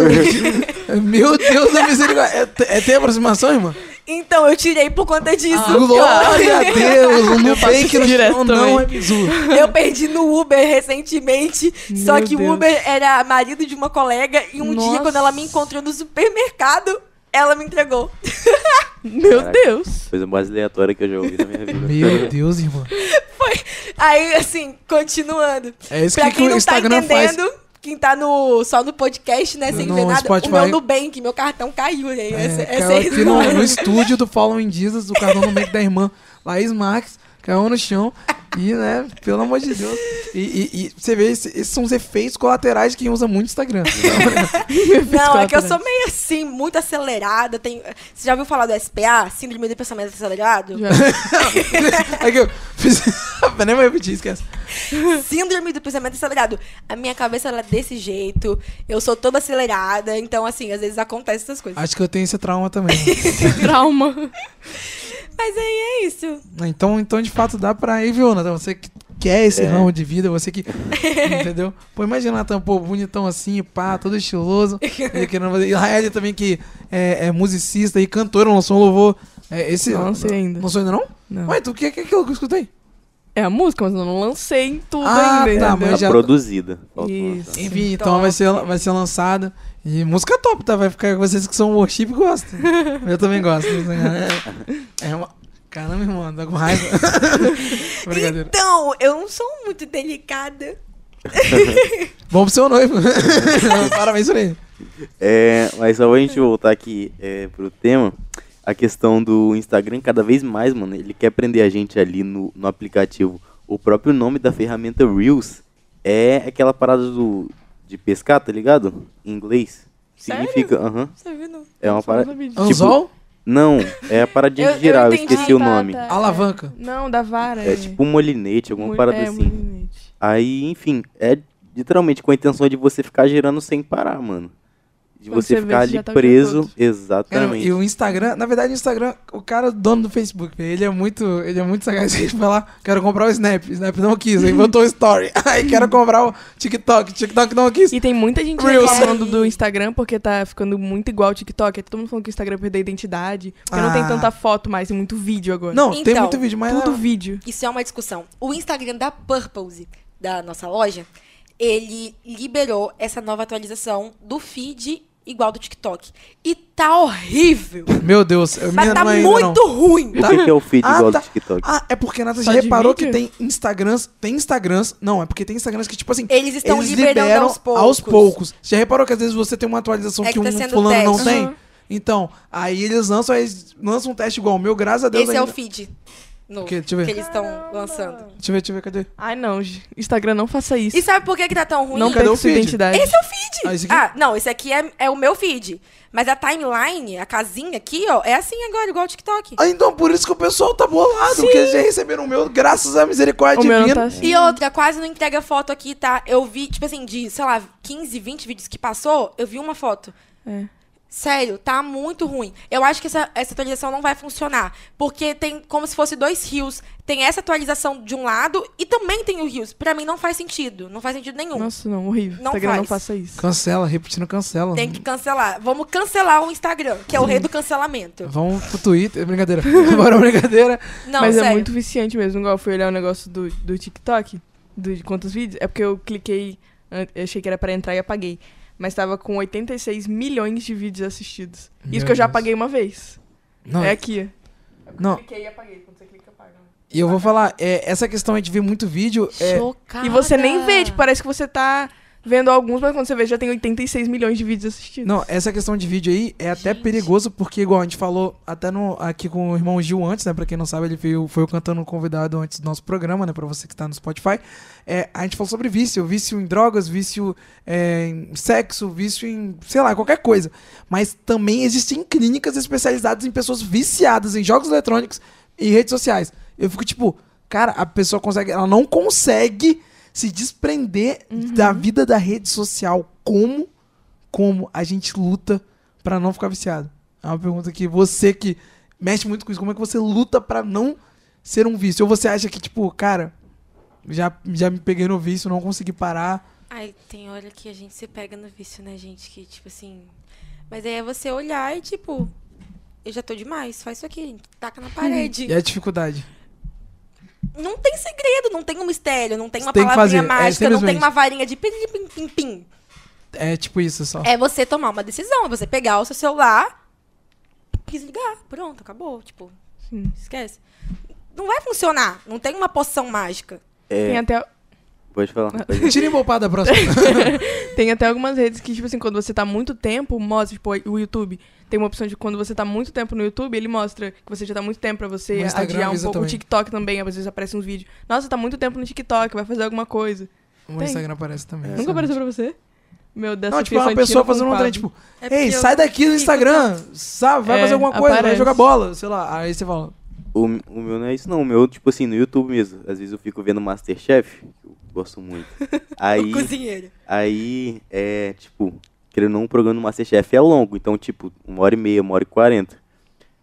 Meu Deus da misericórdia. É, é ter aproximação, irmão? Então, eu tirei por conta disso. Ah, Glória a Deus! O Eu faço Nubank isso no direto não é bizu. Eu perdi no Uber recentemente. só Meu que o. Uber era marido de uma colega. E um dia, Nossa. quando ela me encontrou no supermercado, ela me entregou. Meu Caraca. Deus. Coisa mais aleatória que eu já ouvi na minha vida. Meu Deus, irmão. Aí, assim, continuando. É isso pra que, quem que o não tá Instagram faz. entendendo, quem tá no, só no podcast, né, sem No ver nada, Spotify. o meu Nubank, meu cartão caiu, né? Essa, É, essa caiu é a aqui no, no estúdio do Following Jesus, do cartão no meio da irmã Laís Marques, caiu no chão. E, né, pelo amor de Deus. E, e- e você vê, esse- esses são os efeitos colaterais de quem usa muito Instagram. Não, é que eu sou meio assim, muito acelerada. Tem... Você já ouviu falar do SPA? Síndrome do pensamento acelerado? Já. é que eu fiz. Nem vou repetir, esquece. Síndrome do pensamento acelerado. A minha cabeça ela é desse jeito. Eu sou toda acelerada. Então, assim, às vezes acontecem essas coisas. Acho que eu tenho esse trauma também. Trauma. Mas aí é isso. Então, então de fato, dá pra ir, viu, Natan? Você que quer esse É. ramo de vida, você que. entendeu? Pô, imagina, Natan, pô, bonitão assim, pá, todo estiloso. e querendo fazer. E a Raeli também, que é, é musicista e cantora, lançou um louvor. É, esse, Não lancei ainda. Lançou ainda não? Não. Ué, tu, o que, que é aquilo que eu escutei? É a música, mas eu não lancei em tudo Ah, ainda. tá, mas já- produzida. Isso. lançar. Enfim, então top. vai ser, vai ser lançada. E música top, tá? Vai ficar com vocês que são worship gostam. eu também gosto. É, é uma. Caramba, irmão, tá com raiva. Então, eu não sou muito delicada. Bom pro seu noivo. Parabéns por ele. É, mas só pra gente voltar aqui é, pro tema, a questão do Instagram, cada vez mais, mano, ele quer prender a gente ali no, no aplicativo. O próprio nome da ferramenta Reels é aquela parada do, de pescar, tá ligado? Em inglês. Sério? Significa, aham. Você viu, não? é uma parada. disso. Anzol? Não, é a paradinha Eu- de girar, eu entendi. esqueci o tá, nome. tá, é. Alavanca. Não, da vara. É tipo um molinete, alguma Mul- parada é, assim. molinete. Aí, enfim, é literalmente com a intenção de você ficar girando sem parar, mano. De Quando você você ficar ali tá o preso. todo. Cara, Exatamente. e o Instagram, na verdade, o Instagram, o cara dono do Facebook, ele é muito, ele é muito sagaz. Ele fala, quero comprar o Snap, Snap não quis, aí botou o Story. Aí quero comprar o TikTok, TikTok não quis. E tem muita gente Reels. reclamando do Instagram porque tá ficando muito igual ao TikTok. Aí todo mundo falando que o Instagram perdeu a identidade. Porque não tem Ah. tanta foto mais, tem muito vídeo agora. Não, tem Então, muito vídeo, mas Tudo não- vídeo. Isso é uma discussão. O Instagram da Purpose, da nossa loja, ele liberou essa nova atualização do feed igual do TikTok. E tá horrível. Meu Deus, eu Mas tá é ainda, muito não. ruim. O que, é o feed Ah, igual tá. do TikTok? Ah, é porque, Nathan, Só já de reparou que tem Instagrams, tem Instagrams, não, é porque tem Instagrams que, tipo assim, Eles estão eles liberando liberam aos poucos. aos poucos. Já reparou que às vezes você tem uma atualização É que, que tá um fulano não teste. tem? Então, aí eles lançam, aí eles lançam um teste igual o meu, graças a Deus. Esse é o ainda- feed. Novo Que- deixa eu ver. que eles estão lançando. Deixa eu ver, deixa eu ver, cadê? Ai, não. Instagram, não faça isso. E sabe por que, que tá tão ruim? não Cadê perca o sua feed? identidade. Esse é o feed. Ah, esse aqui? Ah, não, esse aqui é, é o meu feed. Mas a timeline, a casinha aqui, ó, é assim agora, igual o TikTok. Ah, então por isso que o pessoal tá bolado, porque eles já receberam o meu, graças à misericórdia O meu não divina. tá assim. E outra, quase não entrega foto aqui, tá? Eu vi, tipo assim, de, sei lá, 15, 20 vídeos que passou, eu vi uma foto. É. Sério, tá muito ruim. Eu acho que essa, essa atualização não vai funcionar. Porque tem como se fosse dois rios. Tem essa atualização de um lado e também tem o rios. Pra mim não faz sentido. Não faz sentido nenhum. Nossa, não, horrível. Não Instagram não faz. faça isso. Cancela, repetindo cancela. Tem que cancelar. Vamos cancelar o Instagram, que é o rei do cancelamento. Vamos pro Twitter, brincadeira. Bora, brincadeira. Não, Mas sério. é muito viciante mesmo. Igual eu fui olhar o negócio do, do TikTok, do, de quantos vídeos. É porque eu cliquei, eu achei que era pra entrar e apaguei. Mas tava com 86 milhões de vídeos assistidos. Meu Isso que eu já Deus. apaguei uma vez. Não, É aqui. Não. Cliquei e apaguei. Quando você clica, apaga. e eu vou falar, é, essa questão de ver muito vídeo, é, Chocada. E você nem vê, tipo, parece que você tá vendo alguns, mas quando você vê, já tem 86 milhões de vídeos assistidos. Não, essa questão de vídeo aí é até perigoso, porque, igual a gente falou até no, aqui com o irmão Gil antes, né? Pra quem não sabe, ele veio, foi o cantando convidado antes do nosso programa, né? Pra você que tá no Spotify. É, a gente falou sobre vício, vício em drogas, vício é, em sexo, vício em, sei lá, qualquer coisa. Mas também existem clínicas especializadas em pessoas viciadas em jogos eletrônicos e redes sociais. Eu fico tipo, cara, a pessoa consegue, ela não consegue se desprender da vida da rede social. Como como a gente luta pra não ficar viciado? É uma pergunta que você que mexe muito com isso, como é que você luta pra não ser um vício? Ou você acha que, tipo, cara, já, já me peguei no vício, não consegui parar. Ai, tem hora que a gente se pega no vício, né, gente? Que, tipo assim. Mas aí é você olhar e, tipo, eu já tô demais, faz isso aqui, taca na parede. E a dificuldade? Não tem segredo, não tem um mistério, não tem uma tem palavrinha é, mágica, não tem uma varinha de pim, pim, pim, pim. É tipo isso só. É você tomar uma decisão, é você pegar o seu celular, desligar, pronto, acabou. Tipo, Sim. esquece. Não vai funcionar, não tem uma poção mágica. É, Tem até, pode falar. Tira embolpada próxima. tem até algumas redes que, tipo assim, quando você tá muito tempo, mostra, tipo, o YouTube. Tem uma opção de quando você tá muito tempo no YouTube, ele mostra que você já tá muito tempo pra O você adiar um pouco. O também. TikTok também, às vezes aparecem uns vídeos. Nossa, tá muito tempo no TikTok, vai fazer alguma coisa. O Tem. Instagram aparece também. Nunca apareceu pra você? Meu, dessa Não, tipo, é uma pessoa fazendo um trem, tipo, É ei, sai daqui do Instagram, sabe? Vai É, fazer alguma coisa, vai aparece. jogar bola, sei lá. Aí você fala, O, o meu não é isso não, o meu, tipo assim, no YouTube mesmo. Às vezes eu fico vendo Masterchef, que eu gosto muito. Aí, cozinheiro. aí é, tipo, querendo ou não, um programa do Masterchef é longo, então, tipo, uma hora e meia, uma hora e quarenta.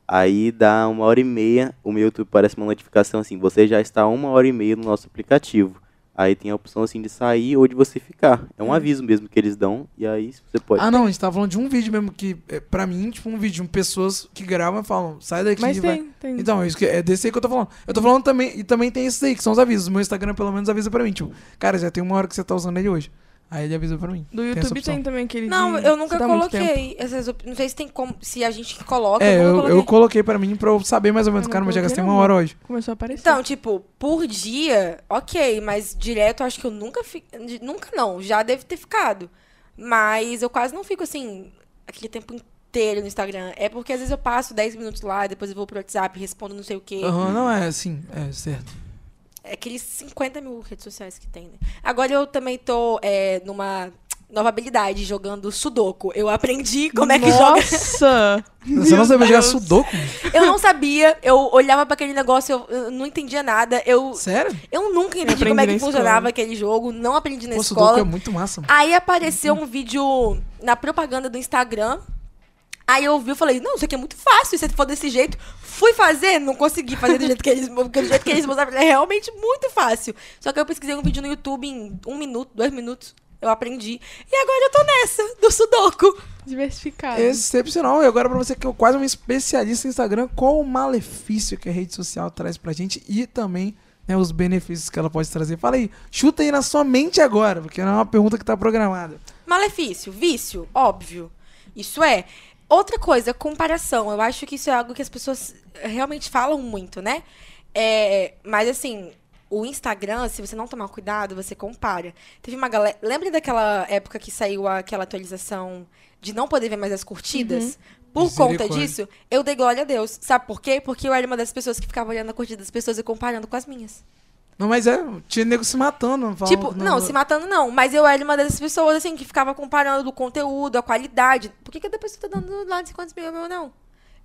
Aí dá uma hora e meia, o meu YouTube parece uma notificação assim, você já está uma hora e meia no nosso aplicativo. Aí tem a opção assim de sair ou de você ficar. É um aviso mesmo que eles dão, e aí você pode. Ah, não, a gente tava falando de um vídeo mesmo que, é, pra mim, tipo, um vídeo de pessoas que gravam e falam, sai daqui. Mas vai. tem, tem. Então, é, isso que, é desse aí que eu tô falando. Eu tô falando também, e também tem esses aí, que são os avisos. O meu Instagram, pelo menos, avisa pra mim, tipo, cara, já tem uma hora que você tá usando ele hoje. Aí ele avisa pra mim. Do YouTube opção. tem também aquele Não, de- eu nunca tá coloquei essas op... Não sei se tem como. Se a gente coloca, É, eu eu, nunca eu coloquei. coloquei pra mim pra eu saber mais ou menos, Eu cara, mas já coloquei, gastei uma hora hoje. Começou a aparecer. Então, tipo, por dia, ok, mas direto eu acho que eu nunca fico. Nunca não, já deve ter ficado. Mas eu quase não fico assim, aquele tempo inteiro no Instagram. É porque às vezes eu passo 10 minutos lá, depois eu vou pro WhatsApp, respondo não sei o quê. Aham, não é assim, é certo. É aqueles 50 mil redes sociais que tem, né? Agora eu também tô é, numa nova habilidade, jogando Sudoku. Eu aprendi como é que joga. Nossa! Você não sabia jogar. Sudoku? Eu não sabia, eu olhava pra aquele negócio, eu, eu não entendia nada. Eu, Sério? eu nunca entendi como é que escola. funcionava aquele jogo, não aprendi na Pô, Sudoku escola. é muito massa, mano. Aí apareceu um vídeo na propaganda do Instagram. Aí eu vi e falei, não, isso aqui é muito fácil, se for desse jeito. Fui fazer, não consegui fazer do jeito que eles, porque do jeito que eles mostraram, é realmente muito fácil. Só que eu pesquisei um vídeo no YouTube em um minuto, dois minutos, eu aprendi. E agora eu tô nessa, do Sudoku. Diversificado. Excepcional. E agora pra você que é quase um especialista em Instagram, qual o malefício que a rede social traz pra gente e também né, os benefícios que ela pode trazer? Fala aí, chuta aí na sua mente agora, porque não é uma pergunta que tá programada. Malefício, vício, óbvio. Isso é. Outra coisa, comparação. Eu acho que isso é algo que as pessoas realmente falam muito, né? É, mas assim, o Instagram, se você não tomar cuidado, você compara. Teve uma galera. Lembra daquela época que saiu aquela atualização de não poder ver mais as curtidas? Por conta disso, eu dei glória a Deus. Sabe por quê? Porque eu era uma das pessoas que ficava olhando a curtida das pessoas e comparando com as minhas. Não, mas é, tinha nego se matando. falavam Tipo, que não, se matando não. Mas eu era uma dessas pessoas, assim, que ficava comparando o conteúdo, a qualidade. Por que, que a pessoa tá dando lá de 50 mil, meu não?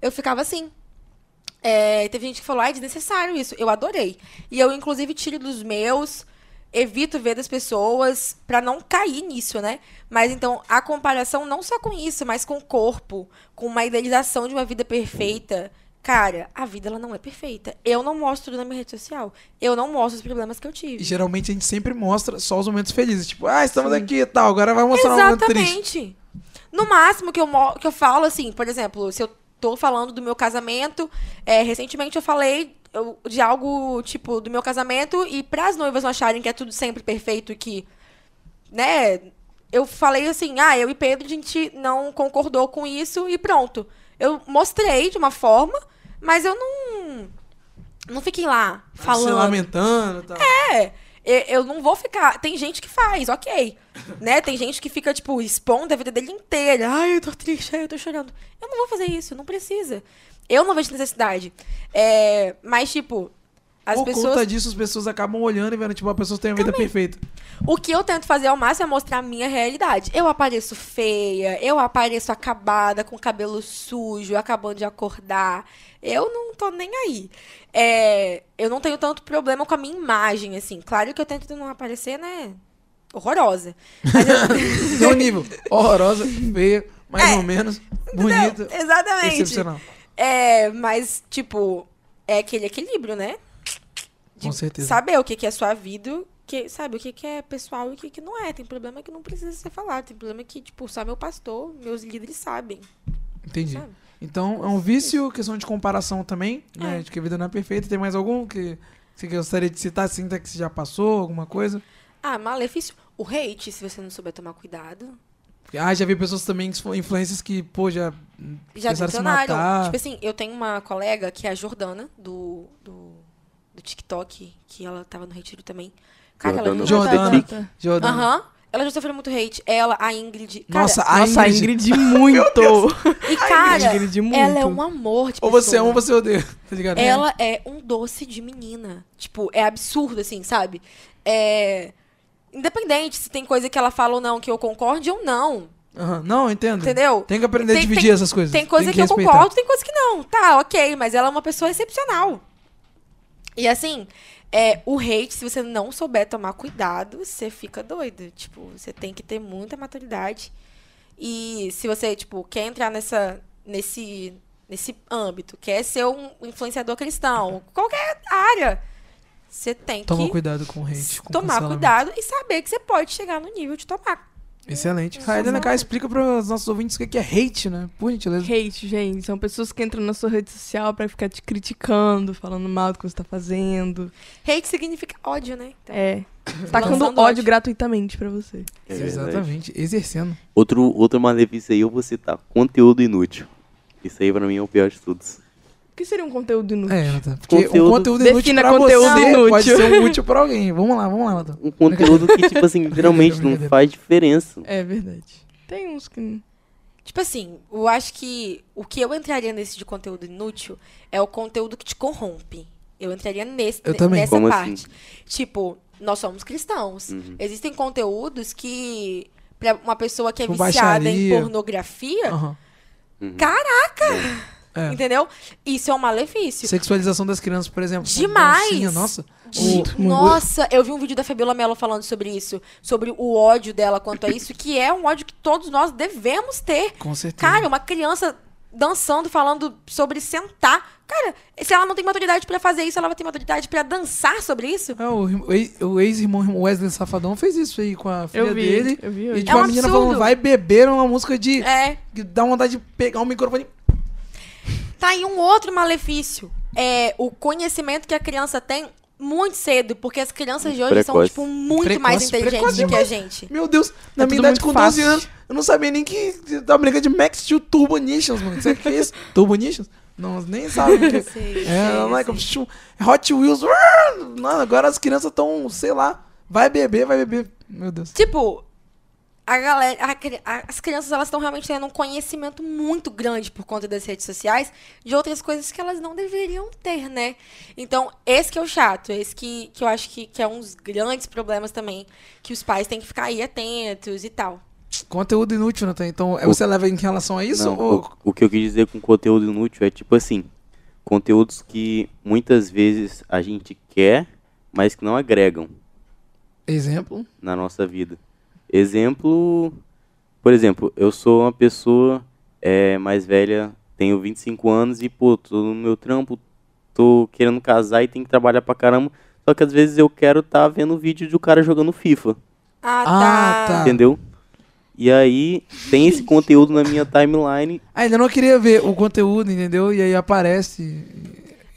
Eu ficava assim. É, teve gente que falou, ah, é desnecessário isso. Eu adorei. E eu, inclusive, tiro dos meus, evito ver das pessoas pra não cair nisso, né? Mas então, a comparação não só com isso, mas com o corpo, com uma idealização de uma vida perfeita. Cara, a vida ela não é perfeita. Eu não mostro tudo na minha rede social. Eu não mostro os problemas que eu E tive. geralmente a gente sempre mostra só os momentos felizes. Tipo, ah, estamos aqui e tal, agora vai mostrar um momento triste. Exatamente. No máximo que eu, que eu falo, assim, por exemplo, se eu tô falando do meu casamento, é, recentemente eu falei eu- de algo, tipo, do meu casamento, e pras noivas não acharem que é tudo sempre perfeito e que, né, eu falei assim, ah, eu e Pedro, a gente não concordou com isso e pronto. Eu mostrei de uma forma, mas eu não, não fiquei lá Se falando. lamentando e tal. É, eu não vou ficar. Tem gente que faz, ok. né? Tem gente que fica, tipo, expondo a vida dele inteira. Ai, eu tô triste, ai, eu tô chorando. Eu não vou fazer isso, não precisa. Eu não vejo necessidade. É, mas, tipo, as Por pessoas. conta disso, as pessoas acabam olhando e vendo, tipo, a pessoa tem uma vida perfeita. O que eu tento fazer ao máximo é mostrar a minha realidade. Eu apareço feia, eu apareço acabada, com cabelo sujo, acabando de acordar. Eu não tô nem aí. É, eu não tenho tanto problema com a minha imagem, assim. Claro que eu tento não aparecer, né? Horrorosa. Mas eu... Não nível. Horrorosa, feia, mais É. ou menos, bonita, Não, exatamente. excepcional. É, mas, tipo, é aquele equilíbrio, né? Com certeza. Saber o que, que é sua vida, que, sabe, o que, que é pessoal e o que, que não é. Tem problema que não precisa ser falado. Tem problema que, tipo, só meu pastor, meus líderes sabem. Entendi. Sabe? Então, é um vício, questão de comparação também, né? É. De que a vida não é perfeita. Tem mais algum que você gostaria de citar, assim, que você já passou, alguma coisa? Ah, malefício. O hate, se você não souber tomar cuidado. Ah, já vi pessoas também, influ- influências que, pô, já Já matar. Tipo assim, eu tenho uma colega que é a Jordana, do, do, do TikTok, que ela tava no retiro também. Cara, ela Jordana. já Jordana. Jordana. Aham. Ela já sofreu muito hate. Ela, a Ingrid. Cara, Nossa, a Nossa, a Ingrid. Ingrid muito. E, cara, Ingrid muito. ela é um amor de Ou você pessoa. ama ou você odeia, tá ligado? Ela é um doce de menina. Tipo, é absurdo, assim, sabe? É... Independente se tem coisa que ela fala ou não, que eu concorde ou não. Aham. Não, eu entendo. Entendeu? Tem que aprender a Tem- dividir tem- essas coisas. Tem coisa que, eu respeitar. concordo, tem coisa que não. Tá, ok, mas ela é uma pessoa excepcional. E assim, é, o hate, se você não souber tomar cuidado, você fica doido. Tipo, você tem que ter muita maturidade. E se você, tipo, quer entrar nessa, nesse, nesse âmbito, quer ser um influenciador cristão, qualquer área, você tem Toma que cuidado com o hate. Com tomar cuidado e saber que você pode chegar no nível de tomar. Excelente. A Helena K explica para os nossos ouvintes o que é hate, né? Por gentileza. Hate, gente, são pessoas que entram na sua rede social pra ficar te criticando, falando mal do que você tá fazendo. Hate significa ódio, né? Então, É. Tacando ódio, ódio. gratuitamente pra você. É. Exatamente. Exercendo. Outro, outro malefício aí eu vou citar. Conteúdo inútil. Isso aí pra mim é o pior de todos. O que seria um conteúdo inútil? É, Nathan. Porque Conteúdo- um conteúdo inútil Defina pra conteúdo você inútil. pode ser útil pra alguém. Vamos lá, vamos lá, Nathan. Um conteúdo que, tipo assim, literalmente não faz diferença. É verdade. Tem uns que. Tipo assim, eu acho que o que eu entraria nesse de conteúdo inútil é o conteúdo que te corrompe. Eu entraria nesse, Eu também. nessa Como parte. assim? Tipo, nós somos cristãos. Uhum. Existem conteúdos que, pra uma pessoa que é Tipo viciada em baixaria. pornografia, Aham. Uhum. É. entendeu? Isso é um malefício. Sexualização das crianças, por exemplo. Demais. dancinha, Nossa. De- O- Nossa, eu vi um vídeo da Fabiola Mello falando sobre isso, sobre o ódio dela quanto a isso, que é um ódio que todos nós devemos ter. Com certeza. Cara, uma criança dançando, falando sobre sentar. Cara, se ela não tem maturidade pra fazer isso, ela vai ter maturidade pra dançar sobre isso? É, o, o ex- o ex-irmão Wesley Safadão fez isso aí com a filha Eu vi, dele. eu vi E hoje. tipo, É um a menina absurdo. falando, vai beber uma música de. É. que dá vontade de pegar um microfone. Tá aí um outro malefício. É o conhecimento que a criança tem muito cedo, porque as crianças de hoje são, precoce. tipo, muito Precoce, mais inteligentes do que a gente. Meu Deus, na É minha idade com 12 fácil. anos, eu não sabia nem que tava brincando de Max Steel Turbo Nitions, mano. O que é isso? Turbo Nitions? Não, nem sabe o que é. Sei, É, sei, like, sei. Hot Wheels. Não, agora as crianças estão, sei lá, vai beber, vai beber. Meu Deus. Tipo, a galera, a as crianças elas estão realmente tendo um conhecimento muito grande por conta das redes sociais de outras coisas que elas não deveriam ter, né? Então, esse que é o chato, esse que, que eu acho que, que é um dos grandes problemas também, que os pais têm que ficar aí atentos e tal. Conteúdo inútil, Nathan. Então, é, você leva em relação a isso? Não, ou... o, o que eu quis dizer com conteúdo inútil é tipo assim, conteúdos que muitas vezes a gente quer, mas que não agregam Exemplo? na nossa vida. Exemplo, por exemplo, eu sou uma pessoa é, mais velha, tenho 25 anos e, pô, tô no meu trampo, tô querendo casar e tenho que trabalhar pra caramba. Só que às vezes eu quero estar vendo vídeo de um cara jogando FIFA, Ah, Ah, tá. tá. entendeu? E aí tem esse conteúdo na minha timeline Ah, ainda não queria ver o conteúdo, entendeu? E aí aparece.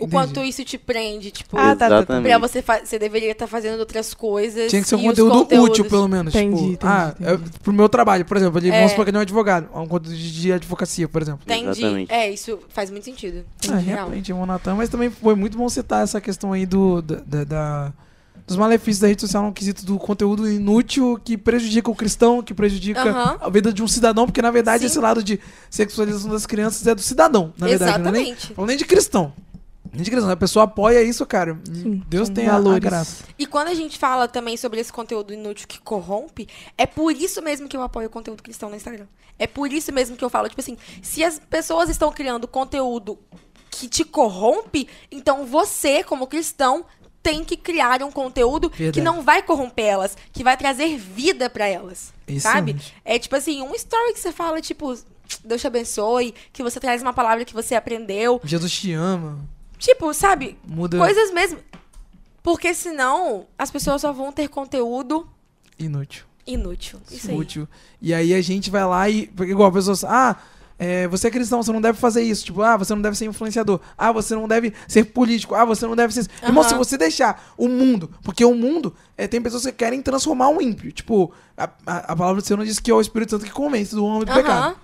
O Entendi. quanto isso te prende, tipo, Ah, tá, tá, tá. Exatamente. pra você, você deveria estar fazendo outras coisas. Tinha que ser um conteúdo conteúdos- útil, pelo menos. Entendi, tipo, entendi, ah, entendi. é pro meu trabalho, por exemplo, ele, É. vamos supor que ele é um advogado. Um conteúdo de advocacia, por exemplo. Entendi. Exatamente. É, isso faz muito sentido. Ah, Real. realmente, o Natan, mas também foi muito bom citar essa questão aí do, da, da- da- dos malefícios da rede social no quesito do conteúdo inútil que prejudica o cristão, que prejudica Aham. a vida de um cidadão, porque na verdade Sim. esse lado de sexualização das crianças é do cidadão, na verdade. Não é nem, Exatamente. falando nem de cristão. De cristão. A pessoa apoia isso, cara. Sim, Deus tem a, a valores. graça. E quando a gente fala também sobre esse conteúdo inútil que corrompe, é por isso mesmo que eu apoio o conteúdo cristão no Instagram. É por isso mesmo que eu falo, tipo assim, se as pessoas estão criando conteúdo que te corrompe, então você, como cristão, tem que criar um conteúdo que Verdade. não vai corromper elas, que vai trazer vida pra elas. Sabe? Excelente. É tipo assim, um story que você fala, tipo, Deus te abençoe, que você traz uma palavra que você aprendeu. Jesus te ama. Tipo, sabe? Muda Coisas mesmo. Porque senão as pessoas só vão ter conteúdo inútil. inútil. Isso aí. útil. E aí a gente vai lá e. Igual a pessoa. Ah, é, você é cristão, você não deve fazer isso. Tipo, ah, você não deve ser influenciador. Ah, você não deve ser político. Ah, você não deve ser. Irmão, Aham. se você deixar o mundo. Porque o mundo é, tem pessoas que querem transformar um ímpio. Tipo, a, a, a palavra do Senhor não diz que é o Espírito Santo que convence do homem do Aham. pecado.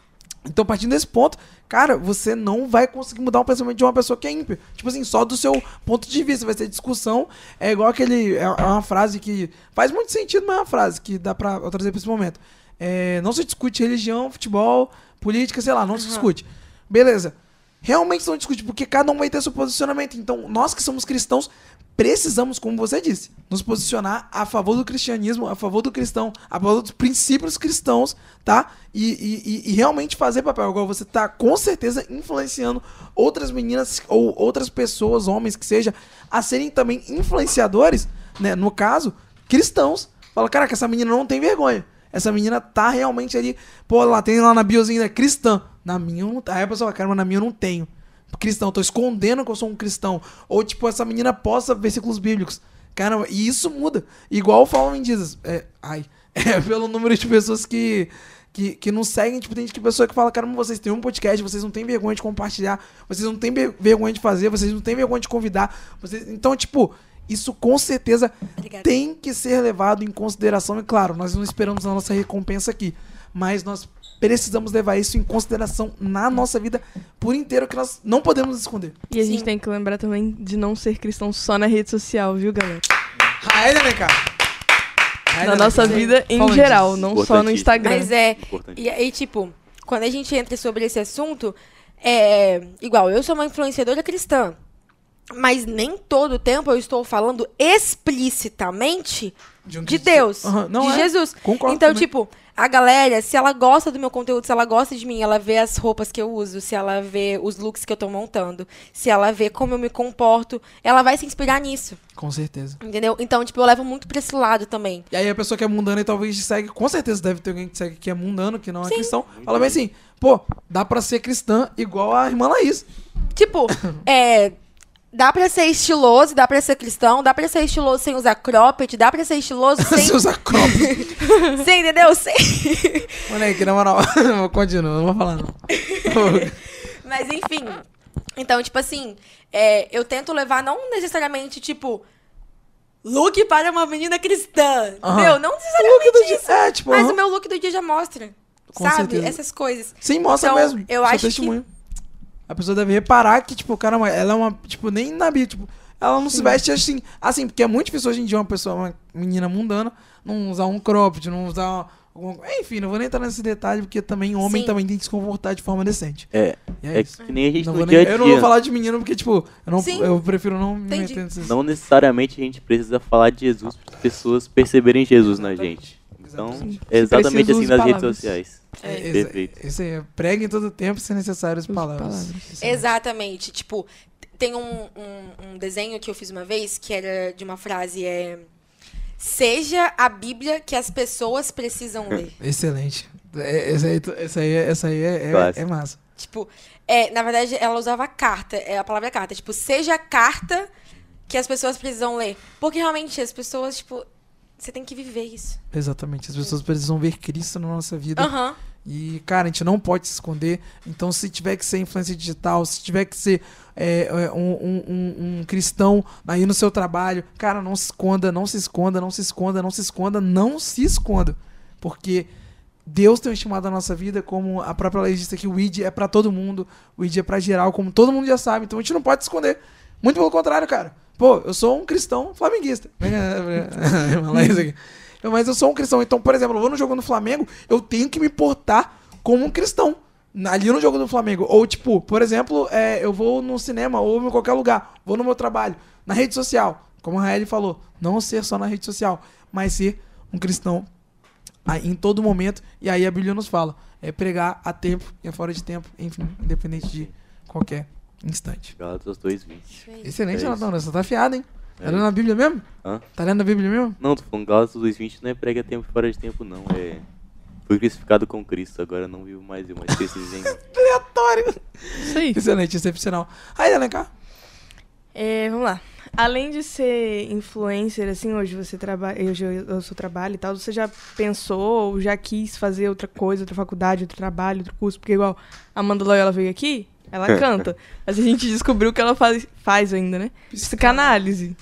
Então, partindo desse ponto, cara, você não vai conseguir mudar o pensamento de uma pessoa que é ímpia. Tipo assim, só do seu ponto de vista. Vai ter discussão. É igual aquele. É é uma frase que faz muito sentido, mas é uma frase que dá pra eu trazer pra esse momento. É, não se discute religião, futebol, política, sei lá, não se discute. Beleza. Realmente não discute, porque cada um vai ter seu posicionamento. Então, nós que somos cristãos, precisamos, como você disse, nos posicionar a favor do cristianismo, a favor do cristão, a favor dos princípios cristãos, tá? E, e- e- realmente fazer papel. Agora, você tá com certeza influenciando outras meninas ou outras pessoas, homens que seja, a serem também influenciadores, né? No caso, cristãos. Fala, caraca, essa menina não tem vergonha. Essa menina tá realmente ali. Pô, lá tem lá na biozinha, né? Cristã. Na minha eu não. Aí a pessoa cara, mas na minha eu não tenho. Cristão, tô escondendo que eu sou um cristão. Ou, tipo, essa menina posta versículos bíblicos. Caramba, e isso muda. Igual falam em Jesus. É, ai. É pelo número de pessoas que. Que, que não seguem, tipo, tem gente que pessoa que fala, caramba, vocês têm um podcast, vocês não têm vergonha de compartilhar, vocês não têm ver- vergonha de fazer, vocês não têm vergonha de convidar. Vocês... Então, tipo, isso com certeza Obrigada. tem que ser levado em consideração. E claro, nós não esperamos a nossa recompensa aqui, mas nós precisamos levar isso em consideração na nossa vida por inteiro, que nós não podemos esconder. E a gente Sim. tem que lembrar também de não ser cristão só na rede social, viu, galera? Raída, vem cá. Na nossa vida em geral, disso. não só no. Instagram. Mas é. E aí, tipo, quando a gente entra sobre esse assunto, é. Igual, eu sou uma influenciadora cristã. Mas nem todo o tempo eu estou falando explicitamente um de Deus, não de é. Jesus. Concordo então, também. tipo, a galera, se ela gosta do meu conteúdo, se ela gosta de mim, ela vê as roupas que eu uso, se ela vê os looks que eu tô montando, se ela vê como eu me comporto, ela vai se inspirar nisso, Com certeza. entendeu? Então, tipo, eu levo muito pra esse lado também. E aí a pessoa que é mundana e talvez te segue, com certeza deve ter alguém que segue que é mundano, que não é Sim. cristão. Fala bem assim, pô, dá pra ser cristã igual a irmã Laís. Tipo, é. Dá pra ser estiloso, dá pra ser cristão, dá pra ser estiloso sem usar cropped, dá pra ser estiloso sem. Você usa crop. Você entendeu? Sem... Moleque, na moral, continua, não vou falar não. Mas enfim. Então, tipo assim, é, eu tento levar não necessariamente, tipo, look para uma menina cristã. Aham. Meu, não O look necessariamente dia. isso. É, tipo, Mas aham. o meu look do dia já mostra. Com sabe? certeza. Essas coisas. Sim, mostra Então, mesmo. eu Seu acho que- testemunho. A pessoa deve reparar que, tipo, caramba, ela é uma. Tipo, nem na Bíblia, tipo, ela não se veste assim. Assim, porque é muito difícil hoje em dia uma pessoa, uma menina mundana, não usar um cropped, não usar. Alguma... Enfim, não vou nem entrar nesse detalhe, porque também homem Sim. também tem que se comportar de forma decente. É, E é, é isso. que nem a gente Não no dia nem- a eu não vou dia. falar de menino porque, tipo, eu, não, Sim. eu prefiro não me Entendi. meter nesses. Não necessariamente a gente precisa falar de Jesus para as pessoas perceberem Jesus na gente. Então, Exatamente. é assim nas redes palavras. sociais. É. É, Perfeito. Isso aí, prega em todo tempo se necessário as palavras. palavras. Exatamente. Tipo, tem um, um, um desenho que eu fiz uma vez que era de uma frase é Seja a Bíblia que as pessoas precisam ler. Excelente. É, Essa aí, essa aí, é- essa aí é, é, é massa. Tipo, é, na verdade, ela usava carta, é a palavra carta. Tipo, seja a carta que as pessoas precisam ler. Porque realmente as pessoas, tipo, você tem que viver isso. Exatamente. As pessoas precisam ver Cristo na nossa vida. Aham. E, cara, a gente não pode se esconder. Então, se tiver que ser influência digital, se tiver que ser é, é, um, um- um- cristão aí no seu trabalho, cara, não se esconda, não se esconda, não se esconda, não se esconda, não se esconda. Porque Deus tem estimado a nossa vida, como a própria lei diz aqui, o ID é pra todo mundo, o ID é pra geral, como todo mundo já sabe. Então a gente não pode se esconder. Muito pelo contrário, cara. Pô, eu sou um cristão flamenguista. Mas eu sou um cristão. Então, por exemplo, eu vou no jogo do Flamengo, eu tenho que me portar como um cristão. Ali no jogo do Flamengo. Ou, tipo, por exemplo, é, eu vou no cinema ou em qualquer lugar. Vou no meu trabalho. Na rede social. Como a Raeli falou. Não ser só na rede social, mas ser um cristão em todo momento. E aí a Bíblia nos fala. É pregar a tempo e a fora de tempo. Enfim, independente de qualquer instante. Gálatas 2:20. Isso aí. Excelente, É. Natão. Você tá afiado, hein? Tá É lendo a Bíblia mesmo? Hã? Tá lendo a Bíblia mesmo? Não, tô falando Gálatas 2:20 não é prega tempo e fora de tempo, não. É. Fui crucificado com Cristo, agora não vivo mais eu, mas Cristo vive em mim. Aleatório. Isso aí. Excelente, excepcional. Aí, Alencar. É, vamos lá. Além de ser influencer, assim, hoje você trabalha, hoje eu, eu sou trabalho e tal, você já pensou ou já quis fazer outra coisa, outra faculdade, outro trabalho, outro curso? Porque igual a Amanda Loyola veio aqui, ela canta. Mas a gente descobriu que ela faz, faz ainda, né? Psicanálise.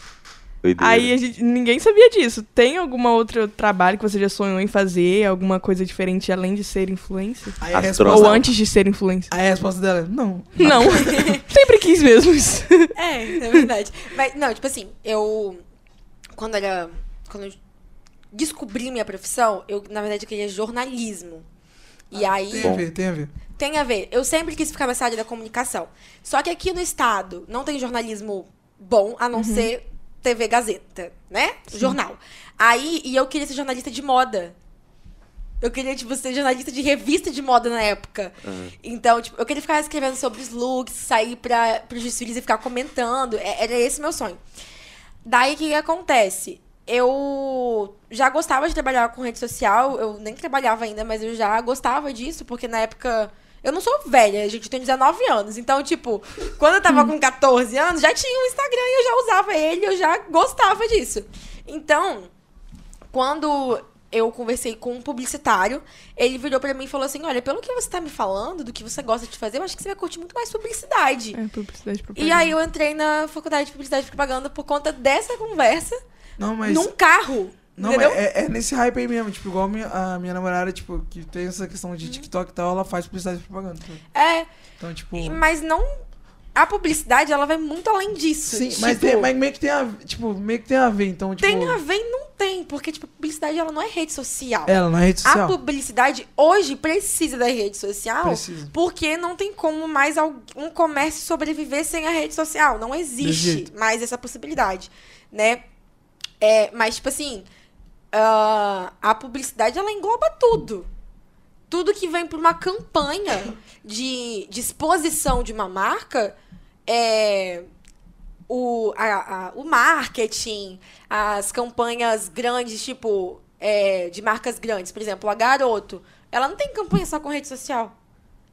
Doideira. Aí a gente, ninguém sabia disso. Tem alguma outro trabalho que você já sonhou em fazer? Alguma coisa diferente além de ser influencer? Aí a Astronauta. resposta, Ou antes de ser influencer? aí a resposta dela é não. Não. Sempre quis mesmo isso. É, é verdade. Mas, não, tipo assim, eu. Quando era. Quando eu descobri minha profissão, eu, na verdade, eu queria jornalismo. E aí. Tem a ver, tem a ver. Tem a ver. Eu sempre quis ficar nessa área da comunicação. Só que aqui no estado não tem jornalismo bom, a não ser TV Gazeta, né? Jornal. Aí, e eu queria ser jornalista de moda. Eu queria, tipo, ser jornalista de revista de moda na época. Aham. Então, tipo, eu queria ficar escrevendo sobre os looks, sair pra, pros desfiles e ficar comentando. É- Era esse meu sonho. Daí, o que, que acontece? Eu já gostava de trabalhar com rede social. Eu nem trabalhava ainda, mas eu já gostava disso, porque na época... Eu não sou velha, gente, eu tenho 19 anos. Então, tipo, quando eu tava com 14 anos, já tinha um Instagram e eu já usava ele, eu já gostava disso. Então, quando eu conversei com um publicitário, ele virou pra mim e falou assim: Olha, pelo que você tá me falando, do que você gosta de fazer, eu acho que você vai curtir muito mais publicidade. É, publicidade E propaganda. aí eu entrei na faculdade de publicidade e propaganda por conta dessa conversa Não, mas. num carro. Não, é, é nesse hype aí mesmo. Tipo, igual a minha, a minha namorada, tipo, que tem essa questão de TikTok e tal, ela faz publicidade de propaganda. É, Então, tipo. mas não. A publicidade, ela vai muito além disso. Sim, Tipo, mas, tem, mas meio que tem a tipo, meio que tem a ver, então, tipo. tem a ver e não tem, porque, tipo, a publicidade, ela não é rede social. Ela na rede A social. publicidade hoje precisa da rede social Precisa. porque não tem como mais um comércio sobreviver sem a rede social. Não existe mais essa possibilidade, né? É, mas, tipo assim, ah, a publicidade, ela engloba tudo. Tudo que vem por uma campanha de, de exposição de uma marca é o, a- a- o marketing, as campanhas grandes, tipo, é, de marcas grandes. Por exemplo, a Garoto. Ela não tem campanha só com rede social.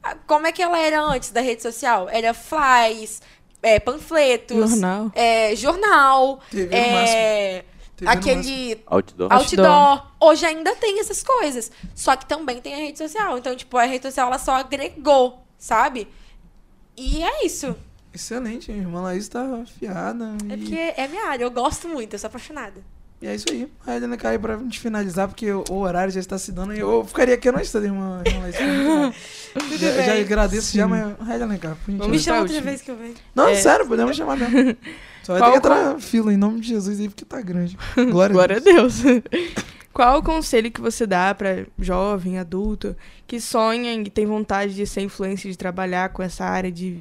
Ah, Como é que ela era antes da rede social? Era flyers, é, panfletos, Jornal. é, jornal, TV no é, TV aquele Outdoor. outdoor. Outdoor. Hoje ainda tem essas coisas. Só que também tem a rede social. Então, tipo, a rede social ela só agregou, sabe? E é isso. Excelente, a irmã Laís tá afiada. É e... porque é minha área, eu gosto muito, eu sou apaixonada. E é isso aí. A Helena cai pra gente finalizar, porque o horário já está se dando. e Eu ficaria aqui a noite toda, irmã. irmã. Tudo já, já agradeço já, mas Helena cai. por Me gentileza. chama tá outra vez que eu venho. Não, É. sério, podemos chamar mesmo. Só vai Qual ter que entrar fila em nome de Jesus aí, porque tá grande. Glória, Glória a a Deus. Qual o conselho que você dá pra jovem, adulto, que sonha e tem vontade de ser influencer, de trabalhar com essa área de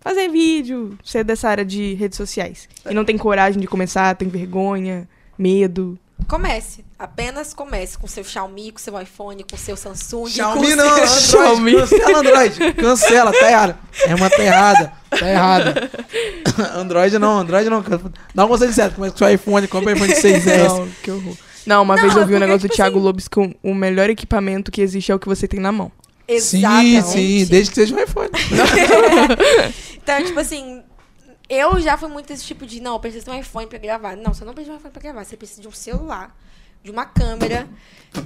fazer vídeo, ser dessa área de redes sociais? E não tem coragem de começar, tem vergonha, medo. Comece. Apenas comece com seu Xiaomi, com seu iPhone, com seu Samsung. Xiaomi com não, seu... Android. Xiaomi. Cancela Android. Cancela, tá errado. É uma tá errada. Tá errada. Android não, Android não. Dá um conselho certo. Começa com seu iPhone, compra iPhone 6S. Não, que horror. Não, uma Não, vez eu vi um negócio do tipo Thiago assim- Lobos com o melhor equipamento que existe é o que você tem na mão. Sim, Exatamente. sim, desde que seja um iPhone. Então, tipo assim, eu já fui muito desse tipo de, não, eu preciso de um iPhone pra gravar. Não, você não precisa de um iPhone pra gravar, você precisa de um celular, de uma câmera.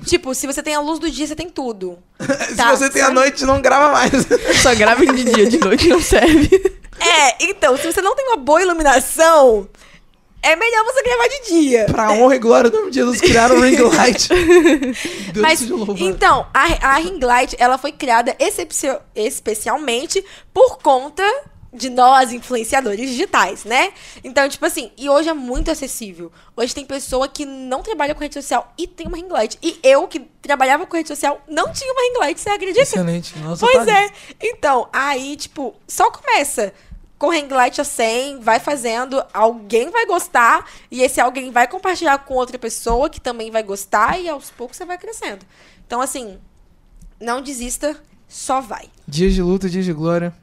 tipo, se você tem a luz do dia, você tem tudo. Se Tá, você tem a noite, não grava mais. Só grava de dia, de noite não serve. É, então, se você não tem uma boa iluminação, é melhor você gravar de dia. pra honra e glória do nome de Jesus, criaram o ring light. Deus Mas, seja louvado. então, a, a ring light, ela foi criada especialmente por conta de nós, influenciadores digitais, né? Então, tipo assim, e hoje é muito acessível. Hoje tem pessoa que não trabalha com rede social e tem uma ring light. E eu, que trabalhava com rede social, não tinha uma ring light, você acredita? Excelente. Nossa, Pois tá- é. Então, aí, tipo, só começa com ring light a 100, vai fazendo, alguém vai gostar, e esse alguém vai compartilhar com outra pessoa que também vai gostar, e aos poucos você vai crescendo. Então, assim, não desista, só vai. Dias de luta, dias de glória.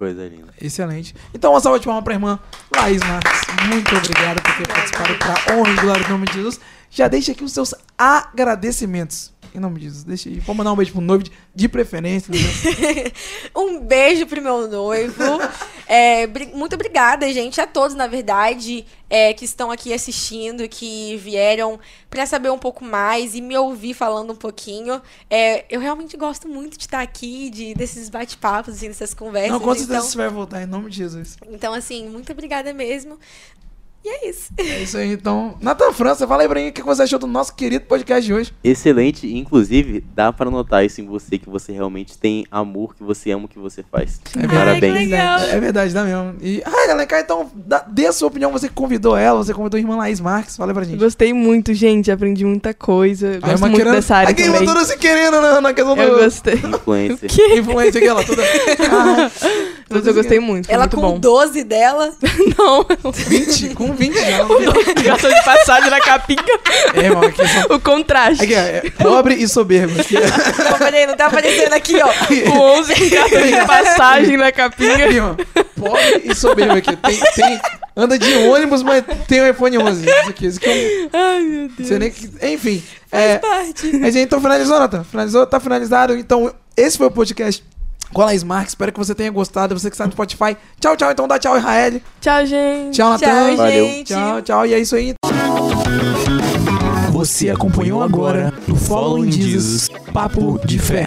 Coisa linda. Excelente. Então, uma salva de palmas pra irmã Laís Marques. Muito obrigado por ter participado pra honra e glória do nome de Jesus. Já deixa aqui os seus agradecimentos. Em nome de Jesus, deixa aí. Vou mandar um beijo pro noivo de, de preferência. entendeu? Um beijo pro meu noivo. É, muito obrigada, gente, a todos, na verdade, é, que estão aqui assistindo, que vieram pra saber um pouco mais e me ouvir falando um pouquinho. É, eu realmente gosto muito de estar aqui, de, desses bate-papos, assim, dessas conversas. Não, com certeza então, você vai voltar em nome de Jesus. então, assim, muito obrigada mesmo. E é isso. É isso aí, então. Natan França, fala aí pra mim o que você achou do nosso querido podcast de hoje. Excelente, inclusive, dá pra notar isso em você, que você realmente tem amor, que você ama o que você faz. É Parabéns. Ai, que legal. É verdade, dá mesmo. E, ai, cá, então, dá- dê a sua opinião. Você que convidou ela, você convidou a irmã Laís Marques. Fala aí pra gente. Gostei muito, gente. Aprendi muita coisa. A Gosto muito querendo- dessa área Aqui, também. toda se querendo na, na questão Eu do... gostei. Influencer. Influência aqui, ela toda... Ah, Mas eu gostei muito. Foi Ela muito com bom. 12 dela. Não, 20, com 20 já. gastou de passagem na capinha. É, irmão, aqui são... O contraste. Aqui, é, é pobre e soberbo. Aqui, Não, peraí, não tá aparecendo aqui, ó. O 11 com cartão de passagem na capinha. aqui, ó. Pobre e soberbo aqui. Tem, tem, anda de ônibus, mas tem o iPhone 11. Isso aqui, isso aqui é um... Ai, meu Deus. sei nem. Enfim. É, Parte. Mas então finalizou, Nathan? Finalizou? Tá finalizado. Então, esse foi o podcast com a Laís Marques. Espero que você tenha gostado. Você que está no Spotify. Tchau, tchau. Então dá tchau, Israel. Tchau, gente. Tchau. Tchau, Valeu. Tchau, tchau. E é isso aí. Você acompanhou agora no Following Jesus Papo de Fé.